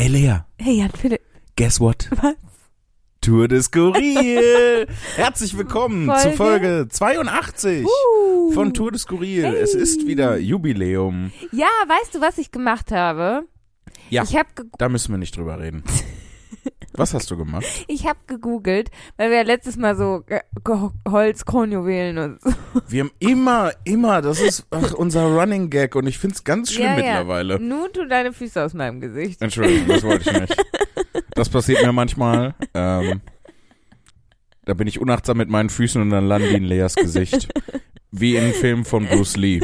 Hey Lea, Hey Jan Philipp. guess what? Was? Tour de Skurril. Herzlich willkommen Folge? zu Folge 82 Uh. von Tour de Skurril. Es ist wieder Jubiläum. Ja, weißt du, was ich gemacht habe? Ja. Ich habe Da müssen wir nicht drüber reden. Was hast du gemacht? ich hab gegoogelt, weil wir ja letztes Mal so äh, Ge Holz, Kronjuwelen und so. Wir haben immer, immer, das ist ach, unser Running Gag und ich find's ganz schlimm Ja, ja. mittlerweile. Nun tu deine Füße aus meinem Gesicht. Entschuldigung, das wollte ich nicht. Das passiert mir manchmal. Ähm, da bin ich unachtsam mit meinen Füßen und dann landen die in Leas Gesicht. Wie in Filmen von Bruce Lee.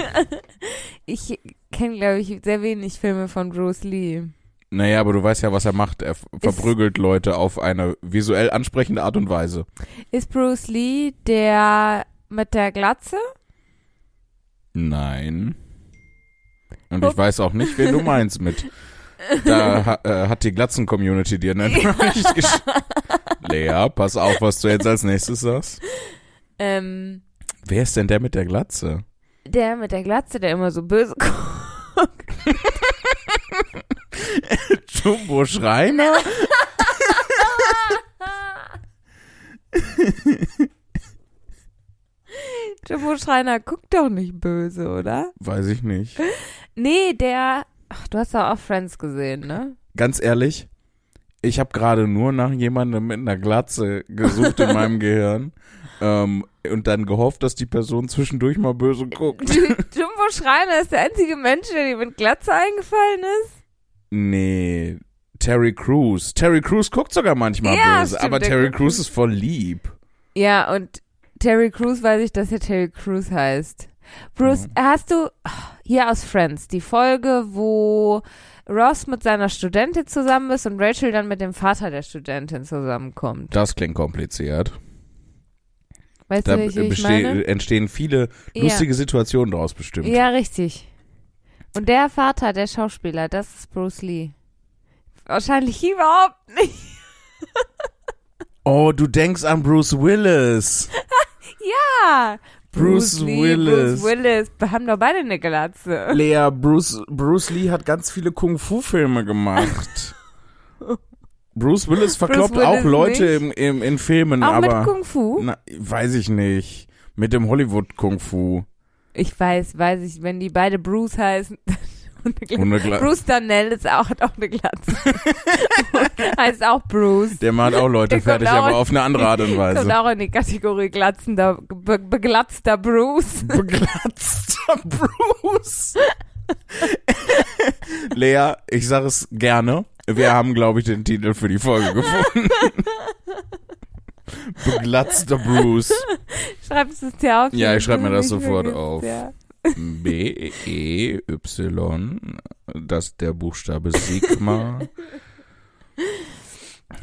Ich kenne, glaube ich, sehr wenig Filme von Bruce Lee. Naja, aber du weißt ja, was er macht. Er verprügelt Leute auf eine visuell ansprechende Art und Weise. Ist Bruce Lee der mit der Glatze? Nein. Und ich weiß auch nicht, wen du meinst mit. Da äh, hat die Glatzen-Community dir eine Nachricht geschickt. Lea, pass auf, was du jetzt als nächstes sagst. Ähm, Wer ist denn der mit der Glatze? der mit der Glatze, der immer so böse guckt. Jumbo Schreiner? Jumbo Schreiner guckt doch nicht böse, oder? Weiß ich nicht. Nee, der. Ach, du hast doch auch Friends gesehen, ne? Ganz ehrlich, ich habe gerade nur nach jemandem mit einer Glatze gesucht in meinem Gehirn ähm, und dann gehofft, dass die Person zwischendurch mal böse guckt. Jumbo Schreiner ist der einzige Mensch, der dir mit Glatze eingefallen ist? Nee, Terry Crews. Terry Crews guckt sogar manchmal Ja, böse, stimmt, aber Terry Crews ist voll lieb. Ja, und Terry Crews weiß ich, dass er Terry Crews heißt. Bruce, hast du hier aus Friends die Folge, wo Ross mit seiner Studentin zusammen ist und Rachel dann mit dem Vater der Studentin zusammenkommt? Das klingt kompliziert. Weißt Da du, welche ich meine? entstehen viele lustige Situationen daraus bestimmt. Ja, richtig. Und der Vater, der Schauspieler, das ist Bruce Lee. Wahrscheinlich überhaupt nicht. Oh, du denkst an Bruce Willis. Ja. Bruce Lee, Willis. Bruce Willis. Wir haben doch beide eine Glatze. Lea, Bruce, Bruce Lee hat ganz viele Kung-Fu-Filme gemacht. Bruce Willis verkloppt Willis auch Leute im, im, in Filmen, Auch aber mit Kung Fu? na, weiß ich nicht. Mit dem Hollywood-Kung-Fu. Ich weiß, weiß ich, wenn die beide Bruce heißen. und eine Glatze. Und eine Gla- Bruce Darnell ist auch, hat auch eine Glatze. heißt auch Bruce. Der macht auch Leute Der kommt fertig, auch- aber auf eine andere Art und Kommt Weise. auch in die Kategorie glatzender, be, beglatzter Bruce. Beglatzter Bruce. Lea, ich sag es gerne. Wir haben, glaube ich, den Titel für die Folge gefunden. Beglatzter Bruce. Schreibst du es dir auf? Ja, ich schreib mir das sofort vergisst, auf. Ja. B-E-Y, das ist der Buchstabe Sigma.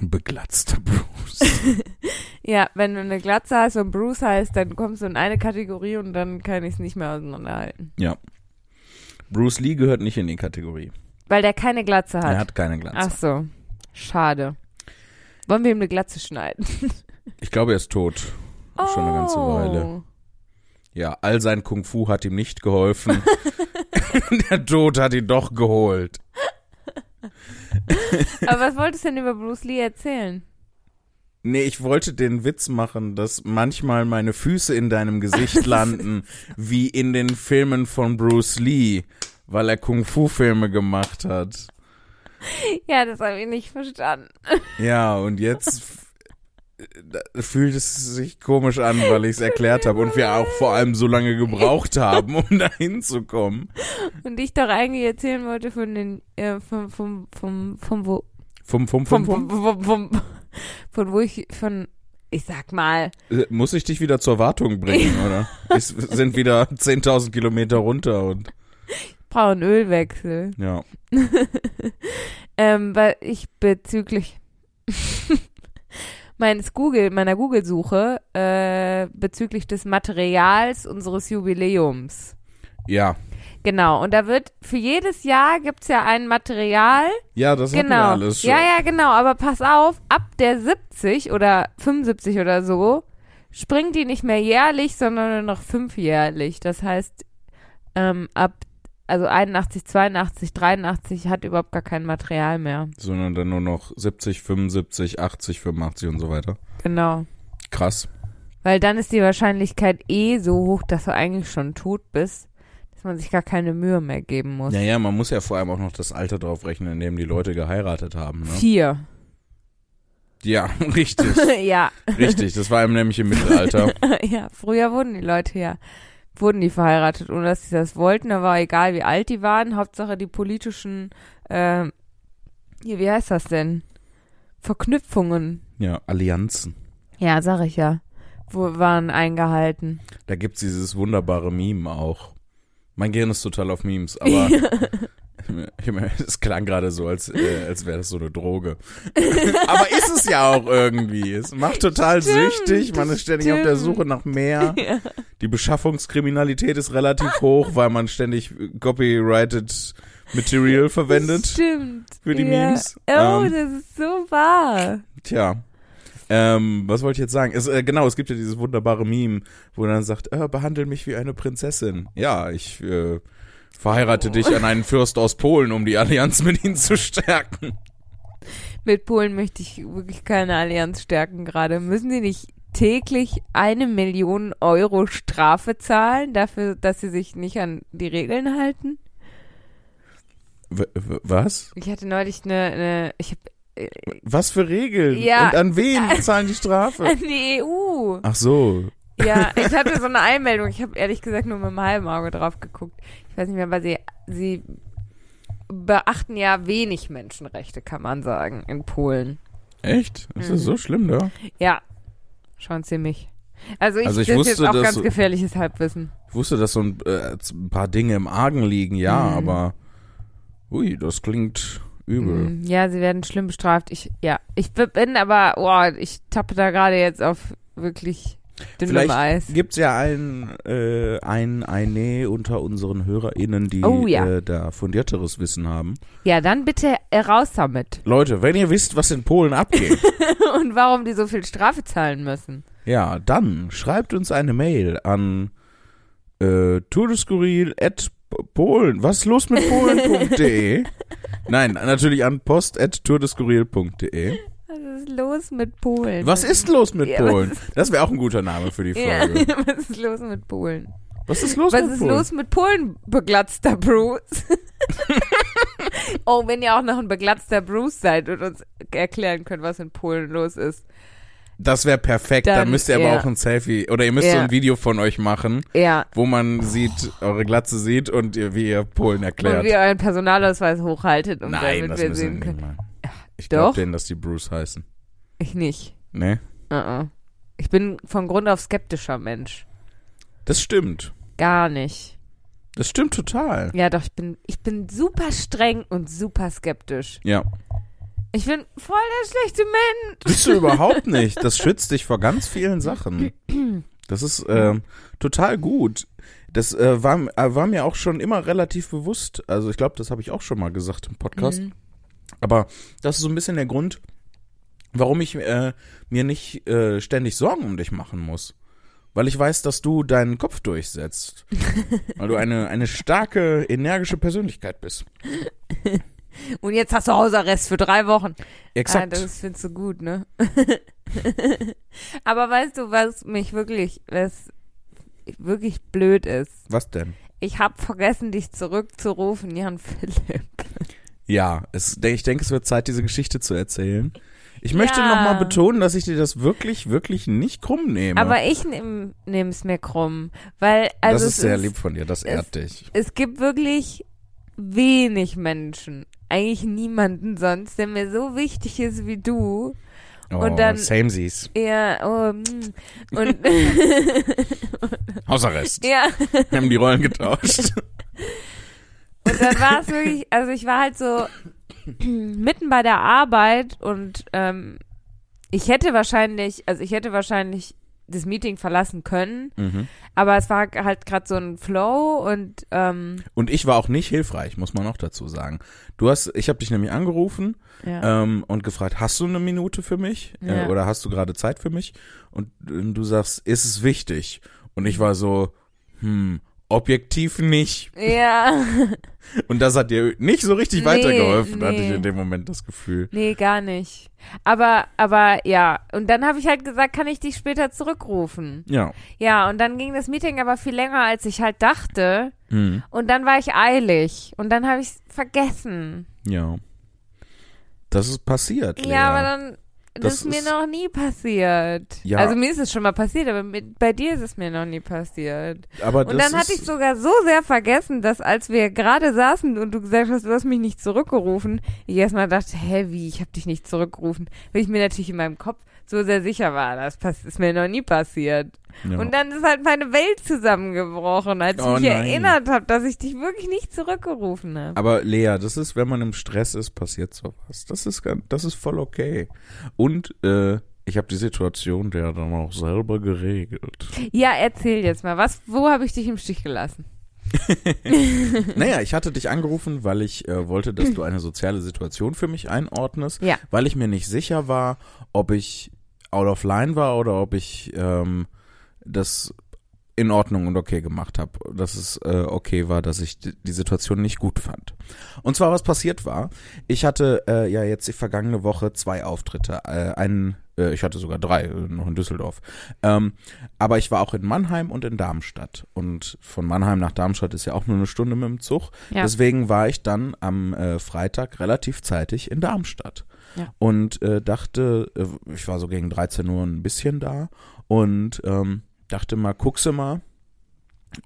Beglatzter Bruce. ja, wenn du eine Glatze hast und Bruce heißt, dann kommst du in eine Kategorie und dann kann ich es nicht mehr auseinanderhalten. Ja. Bruce Lee gehört nicht in die Kategorie. Weil der keine Glatze hat. Er hat keine Glatze. Ach so. Schade. Wollen wir ihm eine Glatze schneiden? Ich glaube, er ist tot. Schon eine ganze Weile. Oh. Ja, all sein Kung Fu hat ihm nicht geholfen. Der Tod hat ihn doch geholt. Aber was wolltest du denn über Bruce Lee erzählen? Nee, ich wollte den Witz machen, dass manchmal meine Füße in deinem Gesicht landen, wie in den Filmen von Bruce Lee, weil er Kung Fu Filme gemacht hat. Ja, das habe ich nicht verstanden. Ja, und jetzt fühlt es sich komisch an, weil ich es erklärt habe und wir auch vor allem so lange gebraucht haben, um da hinzukommen. Und ich doch eigentlich erzählen wollte von den, äh, vom, vom, vom, vom, wo, Vom, vom, vom, vom, vom, vom, von wo ich, von, ich sag mal, Äh, Muss ich dich wieder zur Wartung bringen, oder? Es sind wieder 10.000 Kilometer runter und brauche einen Ölwechsel. ja. Ähm, weil ich bezüglich meines Google, meiner Google-Suche, äh, bezüglich des Materials unseres Jubiläums. Ja. Genau, und da wird für jedes Jahr gibt's ja ein Material. Ja, das hatten wir Genau. alles schon. Ja, ja, genau, aber pass auf, ab der 70 oder 75 oder so springt die nicht mehr jährlich, sondern nur noch fünfjährlich. Das heißt, ähm, ab also 81, 82, 83 hat überhaupt gar kein Material mehr. Sondern dann nur noch 70, 75, 80, 85 und so weiter. Genau. Krass. Weil dann ist die Wahrscheinlichkeit eh so hoch, dass du eigentlich schon tot bist, dass man sich gar keine Mühe mehr geben muss. Ja, ja, man muss ja vor allem auch noch das Alter drauf rechnen, in dem die Leute geheiratet haben. Ne? Vier. Ja, richtig. ja. richtig. Das war eben nämlich im Mittelalter. ja, früher wurden die Leute ja, wurden die verheiratet, ohne dass sie das wollten. Da war egal, wie alt die waren. Hauptsache die politischen, äh, hier, wie heißt das denn? Verknüpfungen. Ja, Allianzen. Ja, sag ich ja. Wo waren eingehalten. Da gibt's dieses wunderbare Meme auch. Mein Gehirn ist total auf Memes, aber es klang gerade so, als, äh, als wäre das so eine Droge. aber ist es ja auch irgendwie. Es macht total Stimmt, süchtig, man ist ständig auf der stimmt. Suche nach mehr. ja. Die Beschaffungskriminalität ist relativ hoch, weil man ständig copyrighted Material verwendet Stimmt. für die ja. Memes. Oh, Ähm, das ist so wahr. Tja. Ähm, was wollte ich jetzt sagen? Es, äh, genau, es gibt ja dieses wunderbare Meme, wo er dann sagt, äh, behandle mich wie eine Prinzessin. Ja, ich äh, verheirate dich an einen Fürst aus Polen, um die Allianz mit ihnen zu stärken. Mit Polen möchte ich wirklich keine Allianz stärken gerade. Müssen die nicht täglich eine Million Euro Strafe zahlen dafür, dass sie sich nicht an die Regeln halten? W w- was? Ich hatte neulich eine, eine ich habe Was für Regeln? Ja. Und an wen zahlen die Strafe? an die EU. Ach so. Ja, ich hatte so eine Einmeldung. Ich habe ehrlich gesagt nur mit einem halben Auge drauf geguckt. Ich weiß nicht mehr, weil sie, sie beachten ja wenig Menschenrechte, kann man sagen, in Polen. Echt? Ist das Mhm. so schlimm da? Ja, schon ziemlich. Also ich, Also ich das ist wusste, jetzt auch dass ganz gefährliches Halbwissen. Ich wusste, dass so ein, äh, ein paar Dinge im Argen liegen, ja, Mhm. aber ui, das klingt übel. Mm, Ja, sie werden schlimm bestraft. Ich, ja, ich bin aber, oh, ich tappe da gerade jetzt auf wirklich dünnem Vielleicht Eis. Gibt's ja ein, äh, ein, eine unter unseren HörerInnen, die Oh ja. äh, da fundierteres Wissen haben. Ja, dann bitte raus damit. Leute, wenn ihr wisst, was in Polen abgeht, Und warum die so viel Strafe zahlen müssen. ja, dann schreibt uns eine Mail an äh, Polen. Was ist los mit Polen.de? Nein, natürlich an post at tourdeskurril.de. Was ist los mit Polen? Was ist los mit Ja, was Polen? Das wäre auch ein guter Name für die Ja, Folge. was ist los mit Polen? Was ist los Was mit ist Polen? los mit Polen, beglatzter Bruce? oh, wenn ihr auch noch ein beglatzter Bruce seid und uns erklären könnt, was in Polen los ist. Das wäre perfekt. Dann, Dann, müsst ihr aber ja. auch ein Selfie oder ihr müsst so Ja. ein Video von euch machen, Ja. wo man sieht, eure Glatze sieht und ihr, wie ihr Polen Und erklärt. wie ihr euren Personalausweis hochhaltet, um Nein, damit wir sehen können. Ich glaube denen, dass die Bruce heißen. Ich nicht. Ne? Uh -uh. Ich bin von Grund auf skeptischer Mensch. Das stimmt. Gar nicht. Das stimmt total. Ja, doch, ich bin, ich bin super streng und super skeptisch. Ja. Ich bin voll der schlechte Mensch. Bist du überhaupt nicht. Das schützt dich vor ganz vielen Sachen. Das ist ähm, total gut. Das äh, war, äh, war mir auch schon immer relativ bewusst. Also ich glaube, das habe ich auch schon mal gesagt im Podcast. Mhm. Aber das ist so ein bisschen der Grund, warum ich äh, mir nicht äh, ständig Sorgen um dich machen muss. Weil ich weiß, dass du deinen Kopf durchsetzt. Weil du eine, eine starke, energische Persönlichkeit bist. Und jetzt hast du Hausarrest für drei Wochen. Ah, Exakt. das findest du gut, ne? Aber weißt du, was mich wirklich, was wirklich blöd ist? Was denn? Ich habe vergessen, dich zurückzurufen, Jan Philipp. Ja, es, ich denke, es wird Zeit, diese Geschichte zu erzählen. Ich möchte Ja. nochmal betonen, dass ich dir das wirklich, wirklich nicht krumm nehme. Aber ich nehme es mir krumm, weil also das ist es sehr ist, lieb von dir, das ehrt dich. es gibt wirklich wenig Menschen, eigentlich niemanden sonst, der mir so wichtig ist wie du. Oh, und dann- Samesies. Ja, oh, mm. und Hausarrest. ja, Wir haben die Rollen getauscht. und dann war es wirklich, also ich war halt so mitten bei der Arbeit und ähm, ich hätte wahrscheinlich, also ich hätte wahrscheinlich das Meeting verlassen können, mhm. aber es war halt gerade so ein Flow und ähm, Und ich war auch nicht hilfreich, muss man auch dazu sagen. Du hast, ich habe dich nämlich angerufen ja. ähm, und gefragt, hast du eine Minute für mich Ja. äh, oder hast du gerade Zeit für mich? Und äh, du sagst, ist es wichtig? Und ich war so, hm, objektiv nicht. Ja. Und das hat dir nicht so richtig Nee, weitergeholfen, hatte ich nee. in dem Moment das Gefühl. Nee, gar nicht. Aber, aber ja. Und dann habe ich halt gesagt, kann ich dich später zurückrufen? Ja. Ja, und dann ging das Meeting aber viel länger, als ich halt dachte. Hm. Und dann war ich eilig. Und dann habe ich es vergessen. Ja. Das ist passiert. Lea. Ja, aber dann. Das, Das ist mir ist- noch nie passiert. Ja. Also mir ist es schon mal passiert, aber mit, bei dir ist es mir noch nie passiert. aber Und dann hatte ich sogar so sehr vergessen, dass als wir gerade saßen und du gesagt hast, du hast mich nicht zurückgerufen, ich erstmal dachte, hä, wie, ich habe dich nicht zurückgerufen. Weil ich mir natürlich in meinem Kopf so sehr sicher war, das ist mir noch nie passiert. ja. Und dann ist halt meine Welt zusammengebrochen, als ich Oh mich nein. erinnert habe, dass ich dich wirklich nicht zurückgerufen habe. Aber Lea, das ist, wenn man im Stress ist, passiert sowas. Das ist das ist voll okay. Und äh, ich habe die Situation ja dann auch selber geregelt. Ja, erzähl jetzt mal, was, wo habe ich dich im Stich gelassen? Naja, ich hatte dich angerufen, weil ich äh, wollte, dass du eine soziale Situation für mich einordnest, Ja. weil ich mir nicht sicher war, ob ich out of line war oder ob ich ähm, das in Ordnung und okay gemacht habe, dass es äh, okay war, dass ich die, Situation nicht gut fand. Und zwar, was passiert war, ich hatte äh, ja jetzt die vergangene Woche zwei Auftritte, äh, einen, äh, ich hatte sogar drei, äh, noch in Düsseldorf, ähm, aber ich war auch in Mannheim und in Darmstadt und von Mannheim nach Darmstadt ist ja auch nur eine Stunde mit dem Zug, Ja. deswegen war ich dann am äh, Freitag relativ zeitig in Darmstadt Ja. und äh, dachte, äh, ich war so gegen 13 Uhr ein bisschen da und ähm, dachte mal, guckse mal,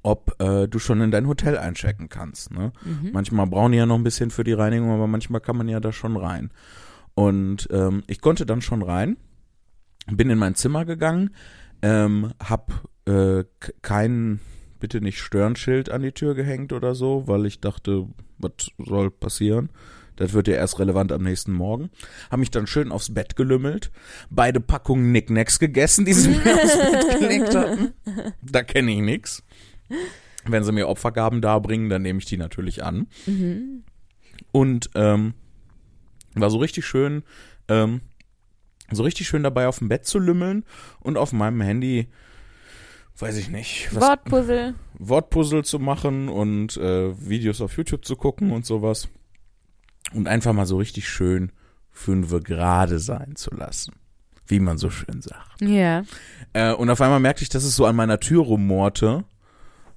ob äh, du schon in dein Hotel einchecken kannst. Ne? Mhm. Manchmal brauchen die ja noch ein bisschen für die Reinigung, aber manchmal kann man ja da schon rein. Und ähm, ich konnte dann schon rein, bin in mein Zimmer gegangen, ähm, hab äh, kein bitte nicht Stören-Schild an die Tür gehängt oder so, weil ich dachte, was soll passieren? Das wird ja erst relevant am nächsten Morgen. Hab mich dann schön aufs Bett gelümmelt, beide Packungen Nicknacks gegessen, die sie mir aufs Bett gelegt hatten. Da kenne ich nix. Wenn sie mir Opfergaben darbringen, dann nehme ich die natürlich an. Mhm. Und ähm, war so richtig schön, ähm, so richtig schön dabei auf dem Bett zu lümmeln und auf meinem Handy, weiß ich nicht, was, Wortpuzzle. Wortpuzzle zu machen und äh, Videos auf YouTube zu gucken und sowas. Und einfach mal so richtig schön fünfe gerade sein zu lassen. Wie man so schön sagt. Ja. Äh, und auf einmal merkte ich, dass es so an meiner Tür rummorte.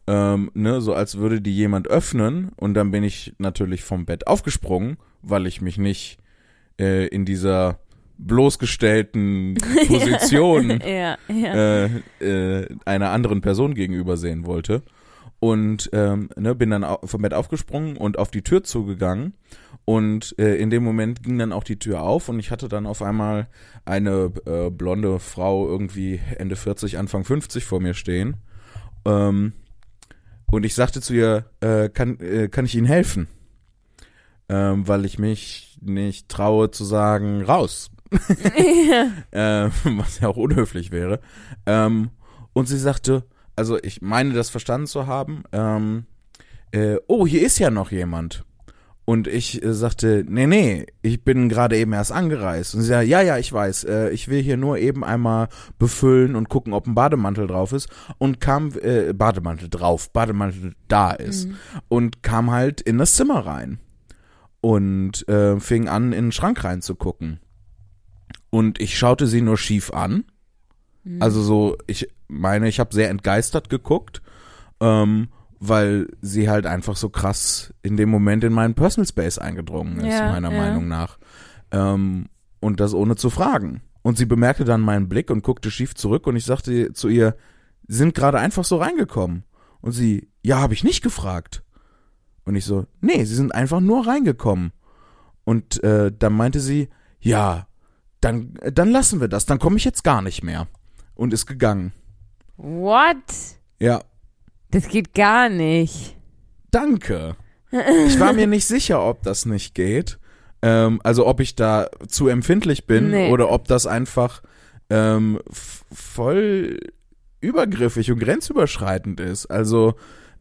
Ähm, ne, so als würde die jemand öffnen. Und dann bin ich natürlich vom Bett aufgesprungen, weil ich mich nicht äh, in dieser bloßgestellten Position Ja, ja. äh, äh, einer anderen Person gegenüber sehen wollte. Und ähm, ne, bin dann vom Bett aufgesprungen und auf die Tür zugegangen. Und äh, in dem Moment ging dann auch die Tür auf und ich hatte dann auf einmal eine äh, blonde Frau irgendwie Ende 40, Anfang 50 vor mir stehen. Ähm, und ich sagte zu ihr, äh, kann, äh, kann ich Ihnen helfen? Ähm, weil ich mich nicht traue zu sagen, raus ja. äh, was ja auch unhöflich wäre. Ähm, und sie sagte, also ich meine das verstanden zu haben, ähm, äh, oh, hier ist ja noch jemand. Und ich äh, sagte, nee, nee, ich bin gerade eben erst angereist. Und sie sagte, ja, ja, ich weiß, äh, ich will hier nur eben einmal befüllen und gucken, ob ein Bademantel drauf ist. Und kam, äh, Bademantel drauf, Bademantel da ist. Mhm. Und kam halt in das Zimmer rein. Und äh, fing an, in den Schrank reinzugucken. Und ich schaute sie nur schief an. Mhm. Also so, ich meine, ich habe sehr entgeistert geguckt, ähm, weil sie halt einfach so krass in dem Moment in meinen Personal Space eingedrungen ist, Ja, meiner ja. Meinung nach. Ähm, und das ohne zu fragen. Und sie bemerkte dann meinen Blick und guckte schief zurück und ich sagte zu ihr, sie sind gerade einfach so reingekommen. Und sie, ja, habe ich nicht gefragt. Und ich so, nee, sie sind einfach nur reingekommen. Und äh, dann meinte sie, ja, dann, dann lassen wir das, dann komme ich jetzt gar nicht mehr. Und ist gegangen. What? Ja, Das geht gar nicht. danke. Ich war mir nicht sicher, ob das nicht geht. Ähm, also ob ich da zu empfindlich bin Nee. oder ob das einfach ähm, voll übergriffig und grenzüberschreitend ist. Also,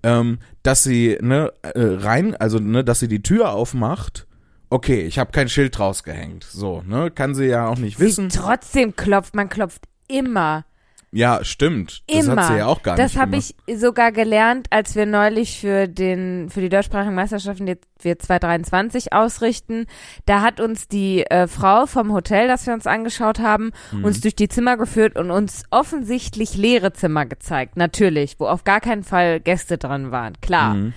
ähm, dass sie ne, äh, rein, also ne, dass sie die Tür aufmacht. Okay, ich habe kein Schild rausgehängt. So, ne, kann sie ja auch nicht wissen. Sie trotzdem klopft, man klopft immer. Ja, stimmt. Das Immer. hat sie ja auch gar das nicht habe gemacht. ich sogar gelernt, als wir neulich für den für die deutschsprachigen Meisterschaften, die wir 2023 ausrichten. Da hat uns die äh, Frau vom Hotel, das wir uns angeschaut haben, Mhm. uns durch die Zimmer geführt und uns offensichtlich leere Zimmer gezeigt. Natürlich, wo auf gar keinen Fall Gäste dran waren. Klar. Mhm.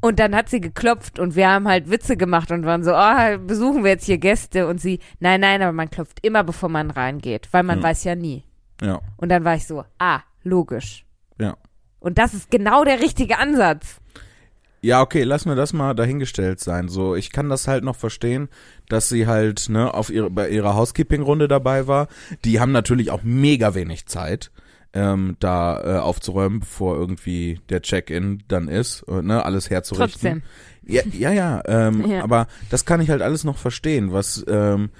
Und dann hat sie geklopft und wir haben halt Witze gemacht und waren so, oh, besuchen wir jetzt hier Gäste? Und sie, nein, nein, aber man klopft immer, bevor man reingeht, weil man Ja. weiß ja nie. Ja, Und dann war ich so, ah, logisch. ja. Und das ist genau der richtige Ansatz. Ja, okay, lass mir das mal dahingestellt sein. So, ich kann das halt noch verstehen, dass sie halt ne auf ihre bei ihrer Housekeeping-Runde dabei war. Die haben natürlich auch mega wenig Zeit, ähm, da äh, aufzuräumen, bevor irgendwie der Check-in dann ist, äh, ne, alles herzurichten. Trotzdem. Ja, ja, ja, ähm, Ja. aber das kann ich halt alles noch verstehen. Was, ähm,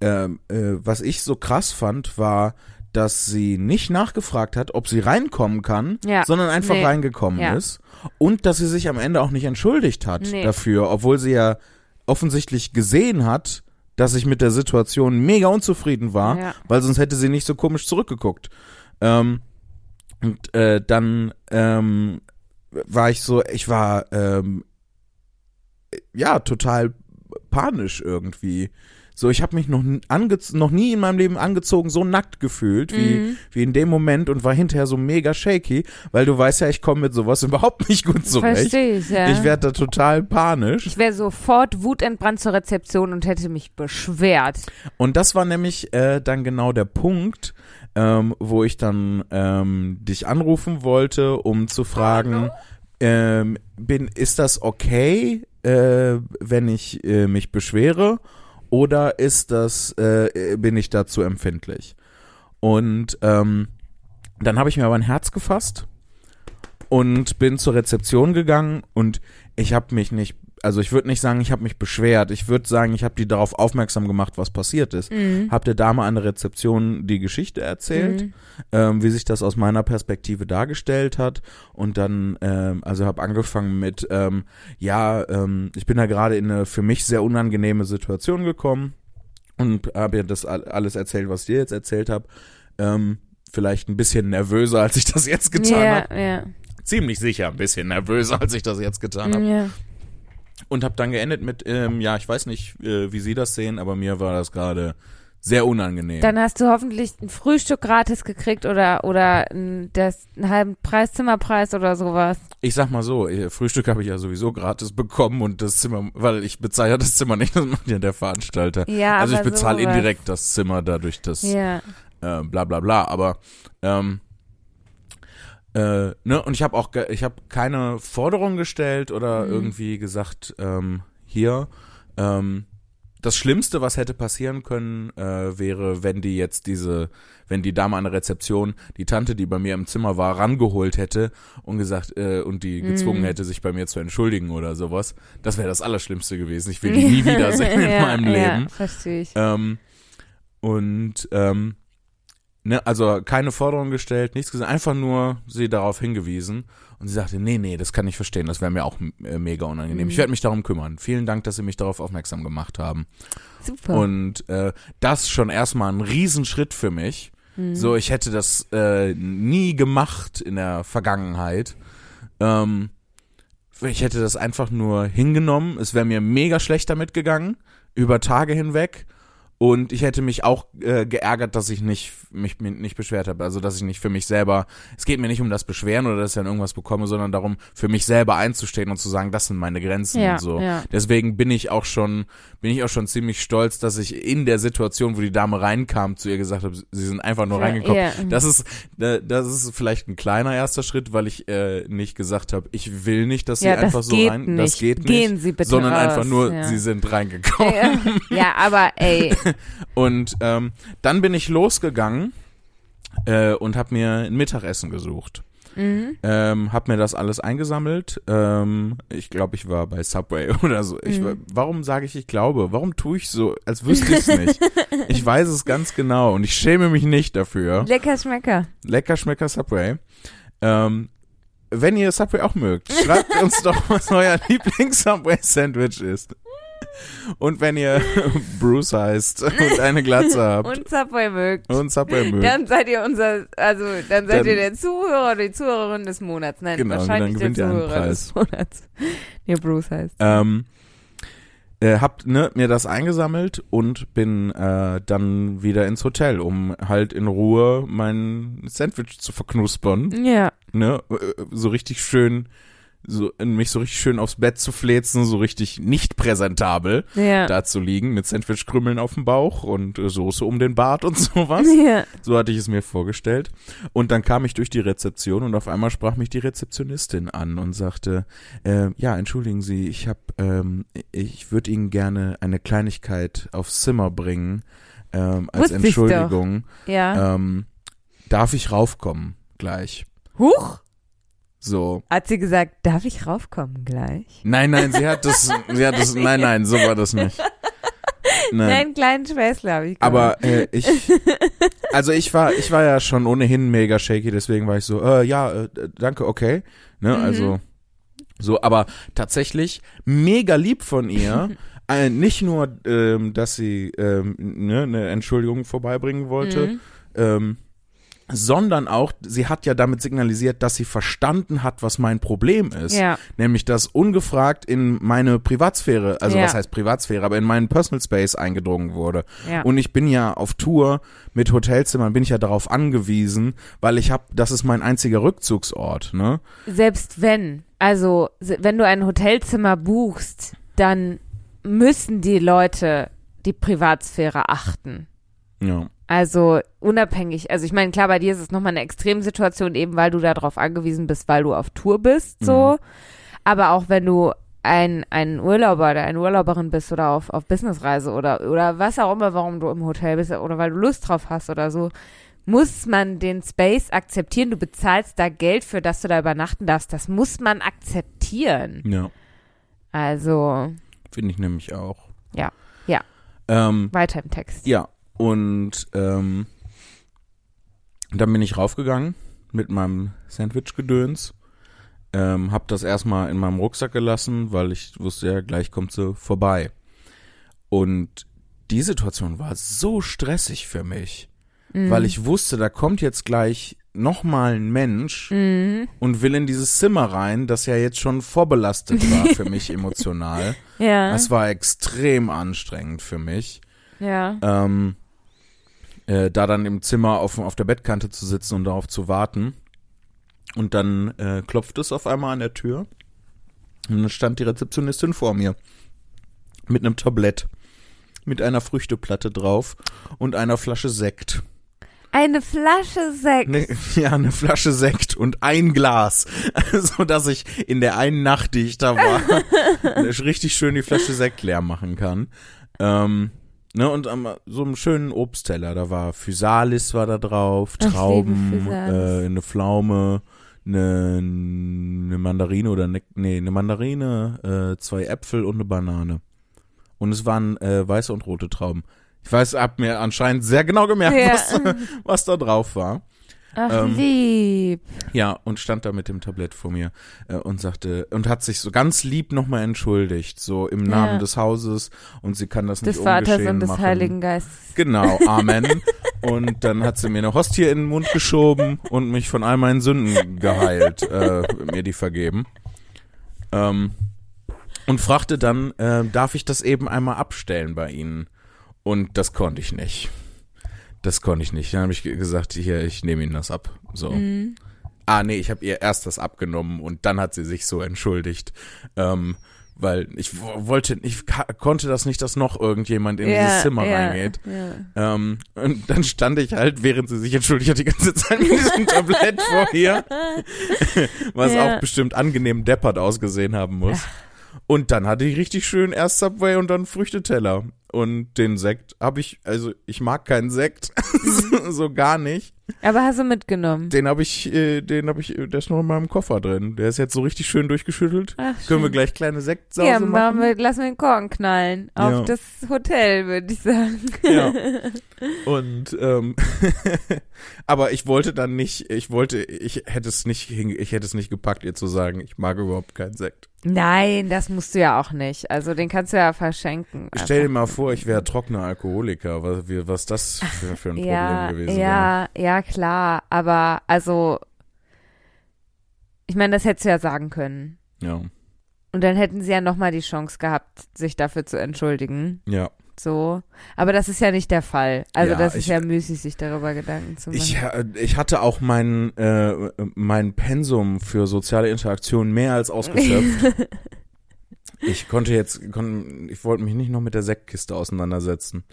ähm, äh, was ich so krass fand, war, dass sie nicht nachgefragt hat, ob sie reinkommen kann, Ja. sondern einfach Nee. reingekommen Ja. ist. Und dass sie sich am Ende auch nicht entschuldigt hat Nee. dafür, obwohl sie ja offensichtlich gesehen hat, dass ich mit der Situation mega unzufrieden war, Ja. weil sonst hätte sie nicht so komisch zurückgeguckt. Ähm, und äh, dann ähm, war ich so, ich war ähm, ja total panisch irgendwie. So, ich habe mich noch, noch nie in meinem Leben angezogen, so nackt gefühlt wie, Mhm. wie in dem Moment und war hinterher so mega shaky, weil du weißt ja, ich komme mit sowas überhaupt nicht gut zurecht. Verstehe ich, ja. Ich werde da total panisch. ich wäre sofort wutentbrannt zur Rezeption und hätte mich beschwert. Und das war nämlich äh, dann genau der Punkt, ähm, wo ich dann ähm, dich anrufen wollte, um zu fragen, ähm, bin, ist das okay, äh, wenn ich äh, mich beschwere, oder ist das, äh, bin ich dazu empfindlich? Und ähm, dann habe ich mir aber ein Herz gefasst und bin zur Rezeption gegangen und ich habe mich nicht, also ich würde nicht sagen, ich habe mich beschwert, ich würde sagen, ich habe die darauf aufmerksam gemacht, was passiert ist. Mhm. Hab der Dame an der Rezeption die Geschichte erzählt, Mhm. ähm, wie sich das aus meiner Perspektive dargestellt hat und dann, ähm, also habe angefangen mit, ähm, ja, ähm, ich bin da gerade in eine für mich sehr unangenehme Situation gekommen und habe ihr das all- alles erzählt, was ich dir jetzt erzählt habe. Ähm, vielleicht ein bisschen nervöser, als ich das jetzt getan habe. Ja, ja. Ziemlich sicher ein bisschen nervöser, als ich das jetzt getan habe. ja. Und habe dann geendet mit, ähm, ja, ich weiß nicht, äh, wie Sie das sehen, aber mir war das gerade sehr unangenehm. Dann hast du hoffentlich ein Frühstück gratis gekriegt oder oder ein, das, einen halben Preis, Zimmerpreis oder sowas. ich sag mal so, äh, Frühstück habe ich ja sowieso gratis bekommen und das Zimmer, weil ich bezahle ja das Zimmer nicht, das macht ja der Veranstalter. Ja, also ich bezahle indirekt das Zimmer dadurch, das Ja. äh, bla bla bla, aber ähm, äh, ne, und ich habe auch, ge- ich habe keine Forderung gestellt oder Mhm. irgendwie gesagt, ähm, hier, ähm, das Schlimmste, was hätte passieren können, äh, wäre, wenn die jetzt diese, wenn die Dame an der Rezeption die Tante, die bei mir im Zimmer war, rangeholt hätte und gesagt, äh, und die gezwungen Mhm. hätte, sich bei mir zu entschuldigen oder sowas. Das wäre das Allerschlimmste gewesen. Ich will die nie wiedersehen in ja, meinem Leben. Ja, verstehe ich. Ähm, und ähm, ne, also keine Forderung gestellt, nichts gesagt, einfach nur sie darauf hingewiesen. Und sie sagte, nee, nee, das kann ich verstehen, das wäre mir auch äh, mega unangenehm. Mhm. Ich werde mich darum kümmern. Vielen Dank, dass Sie mich darauf aufmerksam gemacht haben. Super. Und äh, das schon erstmal ein Riesenschritt für mich. Mhm. So, ich hätte das äh, nie gemacht in der Vergangenheit. Ähm, ich hätte das einfach nur hingenommen. Es wäre mir mega schlecht damit gegangen, über Tage hinweg. Und ich hätte mich auch äh, geärgert, dass ich nicht mich mi- nicht beschwert habe. Also dass ich nicht für mich selber. Es geht mir nicht um das Beschweren oder dass ich dann irgendwas bekomme, sondern darum, für mich selber einzustehen und zu sagen, das sind meine Grenzen ja, und so. ja. Deswegen bin ich auch schon, bin ich auch schon ziemlich stolz, dass ich in der Situation, wo die Dame reinkam, zu ihr gesagt habe, sie sind einfach nur Ja, reingekommen. ja. Das ist, äh, das ist vielleicht ein kleiner erster Schritt, weil ich äh, nicht gesagt habe, ich will nicht, dass sie einfach so rein, nicht. das geht nicht, Gehen Sie bitte sondern raus. einfach nur, sie sind reingekommen. ja, ja, aber ey, Und ähm, dann bin ich losgegangen äh, und habe mir ein Mittagessen gesucht. mhm. Ähm, hab mir das alles eingesammelt. Ähm, ich glaube, ich war bei Subway oder so. Ich, Mhm. war- Warum sage ich, ich glaube? Warum tue ich so, als wüsste ich es nicht? ich weiß es ganz genau und ich schäme mich nicht dafür. lecker Schmecker. Lecker Schmecker Subway. Ähm, wenn ihr Subway auch mögt, schreibt uns doch, was euer Lieblings-Subway-Sandwich ist. Und wenn ihr Bruce heißt und eine Glatze habt Und Subway mögt. und Subway mögt, Dann seid ihr unser, also dann seid Dann- ihr der Zuhörer oder die Zuhörerin des Monats. Nein, Genau, wahrscheinlich dann gewinnt der ihr einen Zuhörer Preis. des Monats. Der Bruce heißt. ähm, äh, habt ne, mir das eingesammelt und bin äh, dann wieder ins Hotel, um halt in Ruhe mein Sandwich zu verknuspern. Ja. Ne? Äh, So richtig schön, so, mich so richtig schön aufs Bett zu fläzen, so richtig nicht präsentabel Ja. da zu liegen mit Sandwichkrümmeln auf dem Bauch und äh, Soße um den Bart und sowas. Ja. So hatte ich es mir vorgestellt. Und dann kam ich durch die Rezeption und auf einmal sprach mich die Rezeptionistin an und sagte, äh, ja, entschuldigen Sie, ich habe, ähm, ich würde Ihnen gerne eine Kleinigkeit aufs Zimmer bringen ähm, als Wusste. Entschuldigung. Ja. Ähm, darf ich raufkommen gleich? Huch! So. Hat sie gesagt, darf ich raufkommen gleich? Nein, nein, sie hat das, sie hat das, nein, nein, so war das nicht. Nein. Nein, kleinen Schwäßler habe ich Aber äh, ich, also ich war, ich war ja schon ohnehin mega shaky, deswegen war ich so, äh, ja, äh, danke, okay, ne, Mhm. also so, aber tatsächlich mega lieb von ihr, äh, nicht nur, ähm, dass sie ähm, ne, eine Entschuldigung vorbeibringen wollte, Mhm. ähm, sondern auch, sie hat ja damit signalisiert, dass sie verstanden hat, was mein Problem ist. Ja. Nämlich, dass ungefragt in meine Privatsphäre, also Ja. was heißt Privatsphäre, aber in meinen Personal Space eingedrungen wurde. Ja. Und ich bin ja auf Tour mit Hotelzimmern, bin ich ja darauf angewiesen, weil ich habe, das ist mein einziger Rückzugsort, ne? Selbst wenn, also wenn du ein Hotelzimmer buchst, dann müssen die Leute die Privatsphäre achten. Ja. Also unabhängig, also ich meine, klar, bei dir ist es nochmal eine Extremsituation, eben weil du darauf angewiesen bist, weil du auf Tour bist, so. Mhm. Aber auch wenn du ein, ein Urlauber oder eine Urlauberin bist oder auf, auf Businessreise oder, oder was auch immer, warum du im Hotel bist oder weil du Lust drauf hast oder so, muss man den Space akzeptieren. Du bezahlst da Geld für, dass du da übernachten darfst. Das muss man akzeptieren. Ja. Also, Finde ich nämlich auch. Ja. Ja. Ähm, weiter im Text. ja. Und ähm, dann bin ich raufgegangen mit meinem Sandwich-Gedöns. Ähm, hab das erstmal in meinem Rucksack gelassen, weil ich wusste ja, gleich kommt sie vorbei. Und die Situation war so stressig für mich, Mhm. weil ich wusste, da kommt jetzt gleich nochmal ein Mensch Mhm. und will in dieses Zimmer rein, das ja jetzt schon vorbelastet war für mich emotional. Ja. Das war extrem anstrengend für mich. ja. Ähm, äh, da dann im Zimmer auf, auf der Bettkante zu sitzen und darauf zu warten. Und dann äh, klopft es auf einmal an der Tür. Und dann stand die Rezeptionistin vor mir. Mit einem Tablett. Mit einer Früchteplatte drauf und einer Flasche Sekt. Eine Flasche Sekt. Ne, ja, eine Flasche Sekt und ein Glas. So dass ich in der einen Nacht, die ich da war, richtig schön die Flasche Sekt leer machen kann. Ähm, ne, und am, so einem schönen Obstteller, da war Physalis war da drauf, Trauben, äh, eine Pflaume, eine, eine Mandarine oder ne, nee, eine Mandarine, äh, zwei Äpfel und eine Banane. Und es waren äh, weiße und rote Trauben. Ich weiß, hab mir anscheinend sehr genau gemerkt, Ja. was, was da drauf war. Ach, ähm, lieb. Ja, und stand da mit dem Tablett vor mir äh, und sagte und hat sich so ganz lieb nochmal entschuldigt, so im Namen Ja. des Hauses und sie kann das Des nicht Vaters ungeschehen und des machen. Heiligen Geistes. Genau, Amen. und dann hat sie mir eine Hostie in den Mund geschoben und mich von all meinen Sünden geheilt, äh, mir die vergeben. Ähm, und fragte dann, äh, darf ich das eben einmal abstellen bei Ihnen? Und das konnte ich nicht. Das konnte ich nicht. Dann habe ich ge- gesagt, hier, ich nehme Ihnen das ab. So. Mhm. Ah, nee, ich habe ihr erst das abgenommen und dann hat sie sich so entschuldigt. Ähm, weil ich wo- wollte, ich konnte das nicht, dass noch irgendjemand in dieses Zimmer ja, reingeht. Ja. Ähm, und dann stand ich halt, während sie sich entschuldigt hat, die ganze Zeit mit diesem Tablett vor ihr. Was auch bestimmt angenehm deppert ausgesehen haben muss. Und dann hatte ich richtig schön erst Subway und dann Früchteteller. Und den Sekt habe ich, also ich mag keinen Sekt, so, gar nicht. Aber hast du mitgenommen? Den habe ich, äh, den habe ich, äh, der ist noch in meinem Koffer drin. Der ist jetzt so richtig schön durchgeschüttelt. Ach, Können wir schön. gleich kleine Sektsause Ja, machen? wir, lassen wir den Korken knallen. Auf Ja. das Hotel, würde ich sagen. Ja. Und ähm, aber ich wollte dann nicht, ich wollte, ich hätte es nicht, ich hätte es nicht gepackt, ihr zu sagen, ich mag überhaupt keinen Sekt. Nein, das musst du ja auch nicht. Also den kannst du ja verschenken. Stell dir einfach. mal vor, ich wäre trockener Alkoholiker, was, was das für, für ein Problem ja, gewesen wäre. ja, ja, klar. Aber also, ich meine, das hättest du ja sagen können. Ja, Und dann hätten sie ja nochmal die Chance gehabt, sich dafür zu entschuldigen. ja. So. Aber das ist ja nicht der Fall. Also Ja, das ist ich- ja müßig, sich darüber Gedanken zu machen. Ich, äh, ich hatte auch mein, äh, mein Pensum für soziale Interaktion mehr als ausgeschöpft. ich konnte jetzt, kon, ich wollte mich nicht noch mit der Sektkiste auseinandersetzen.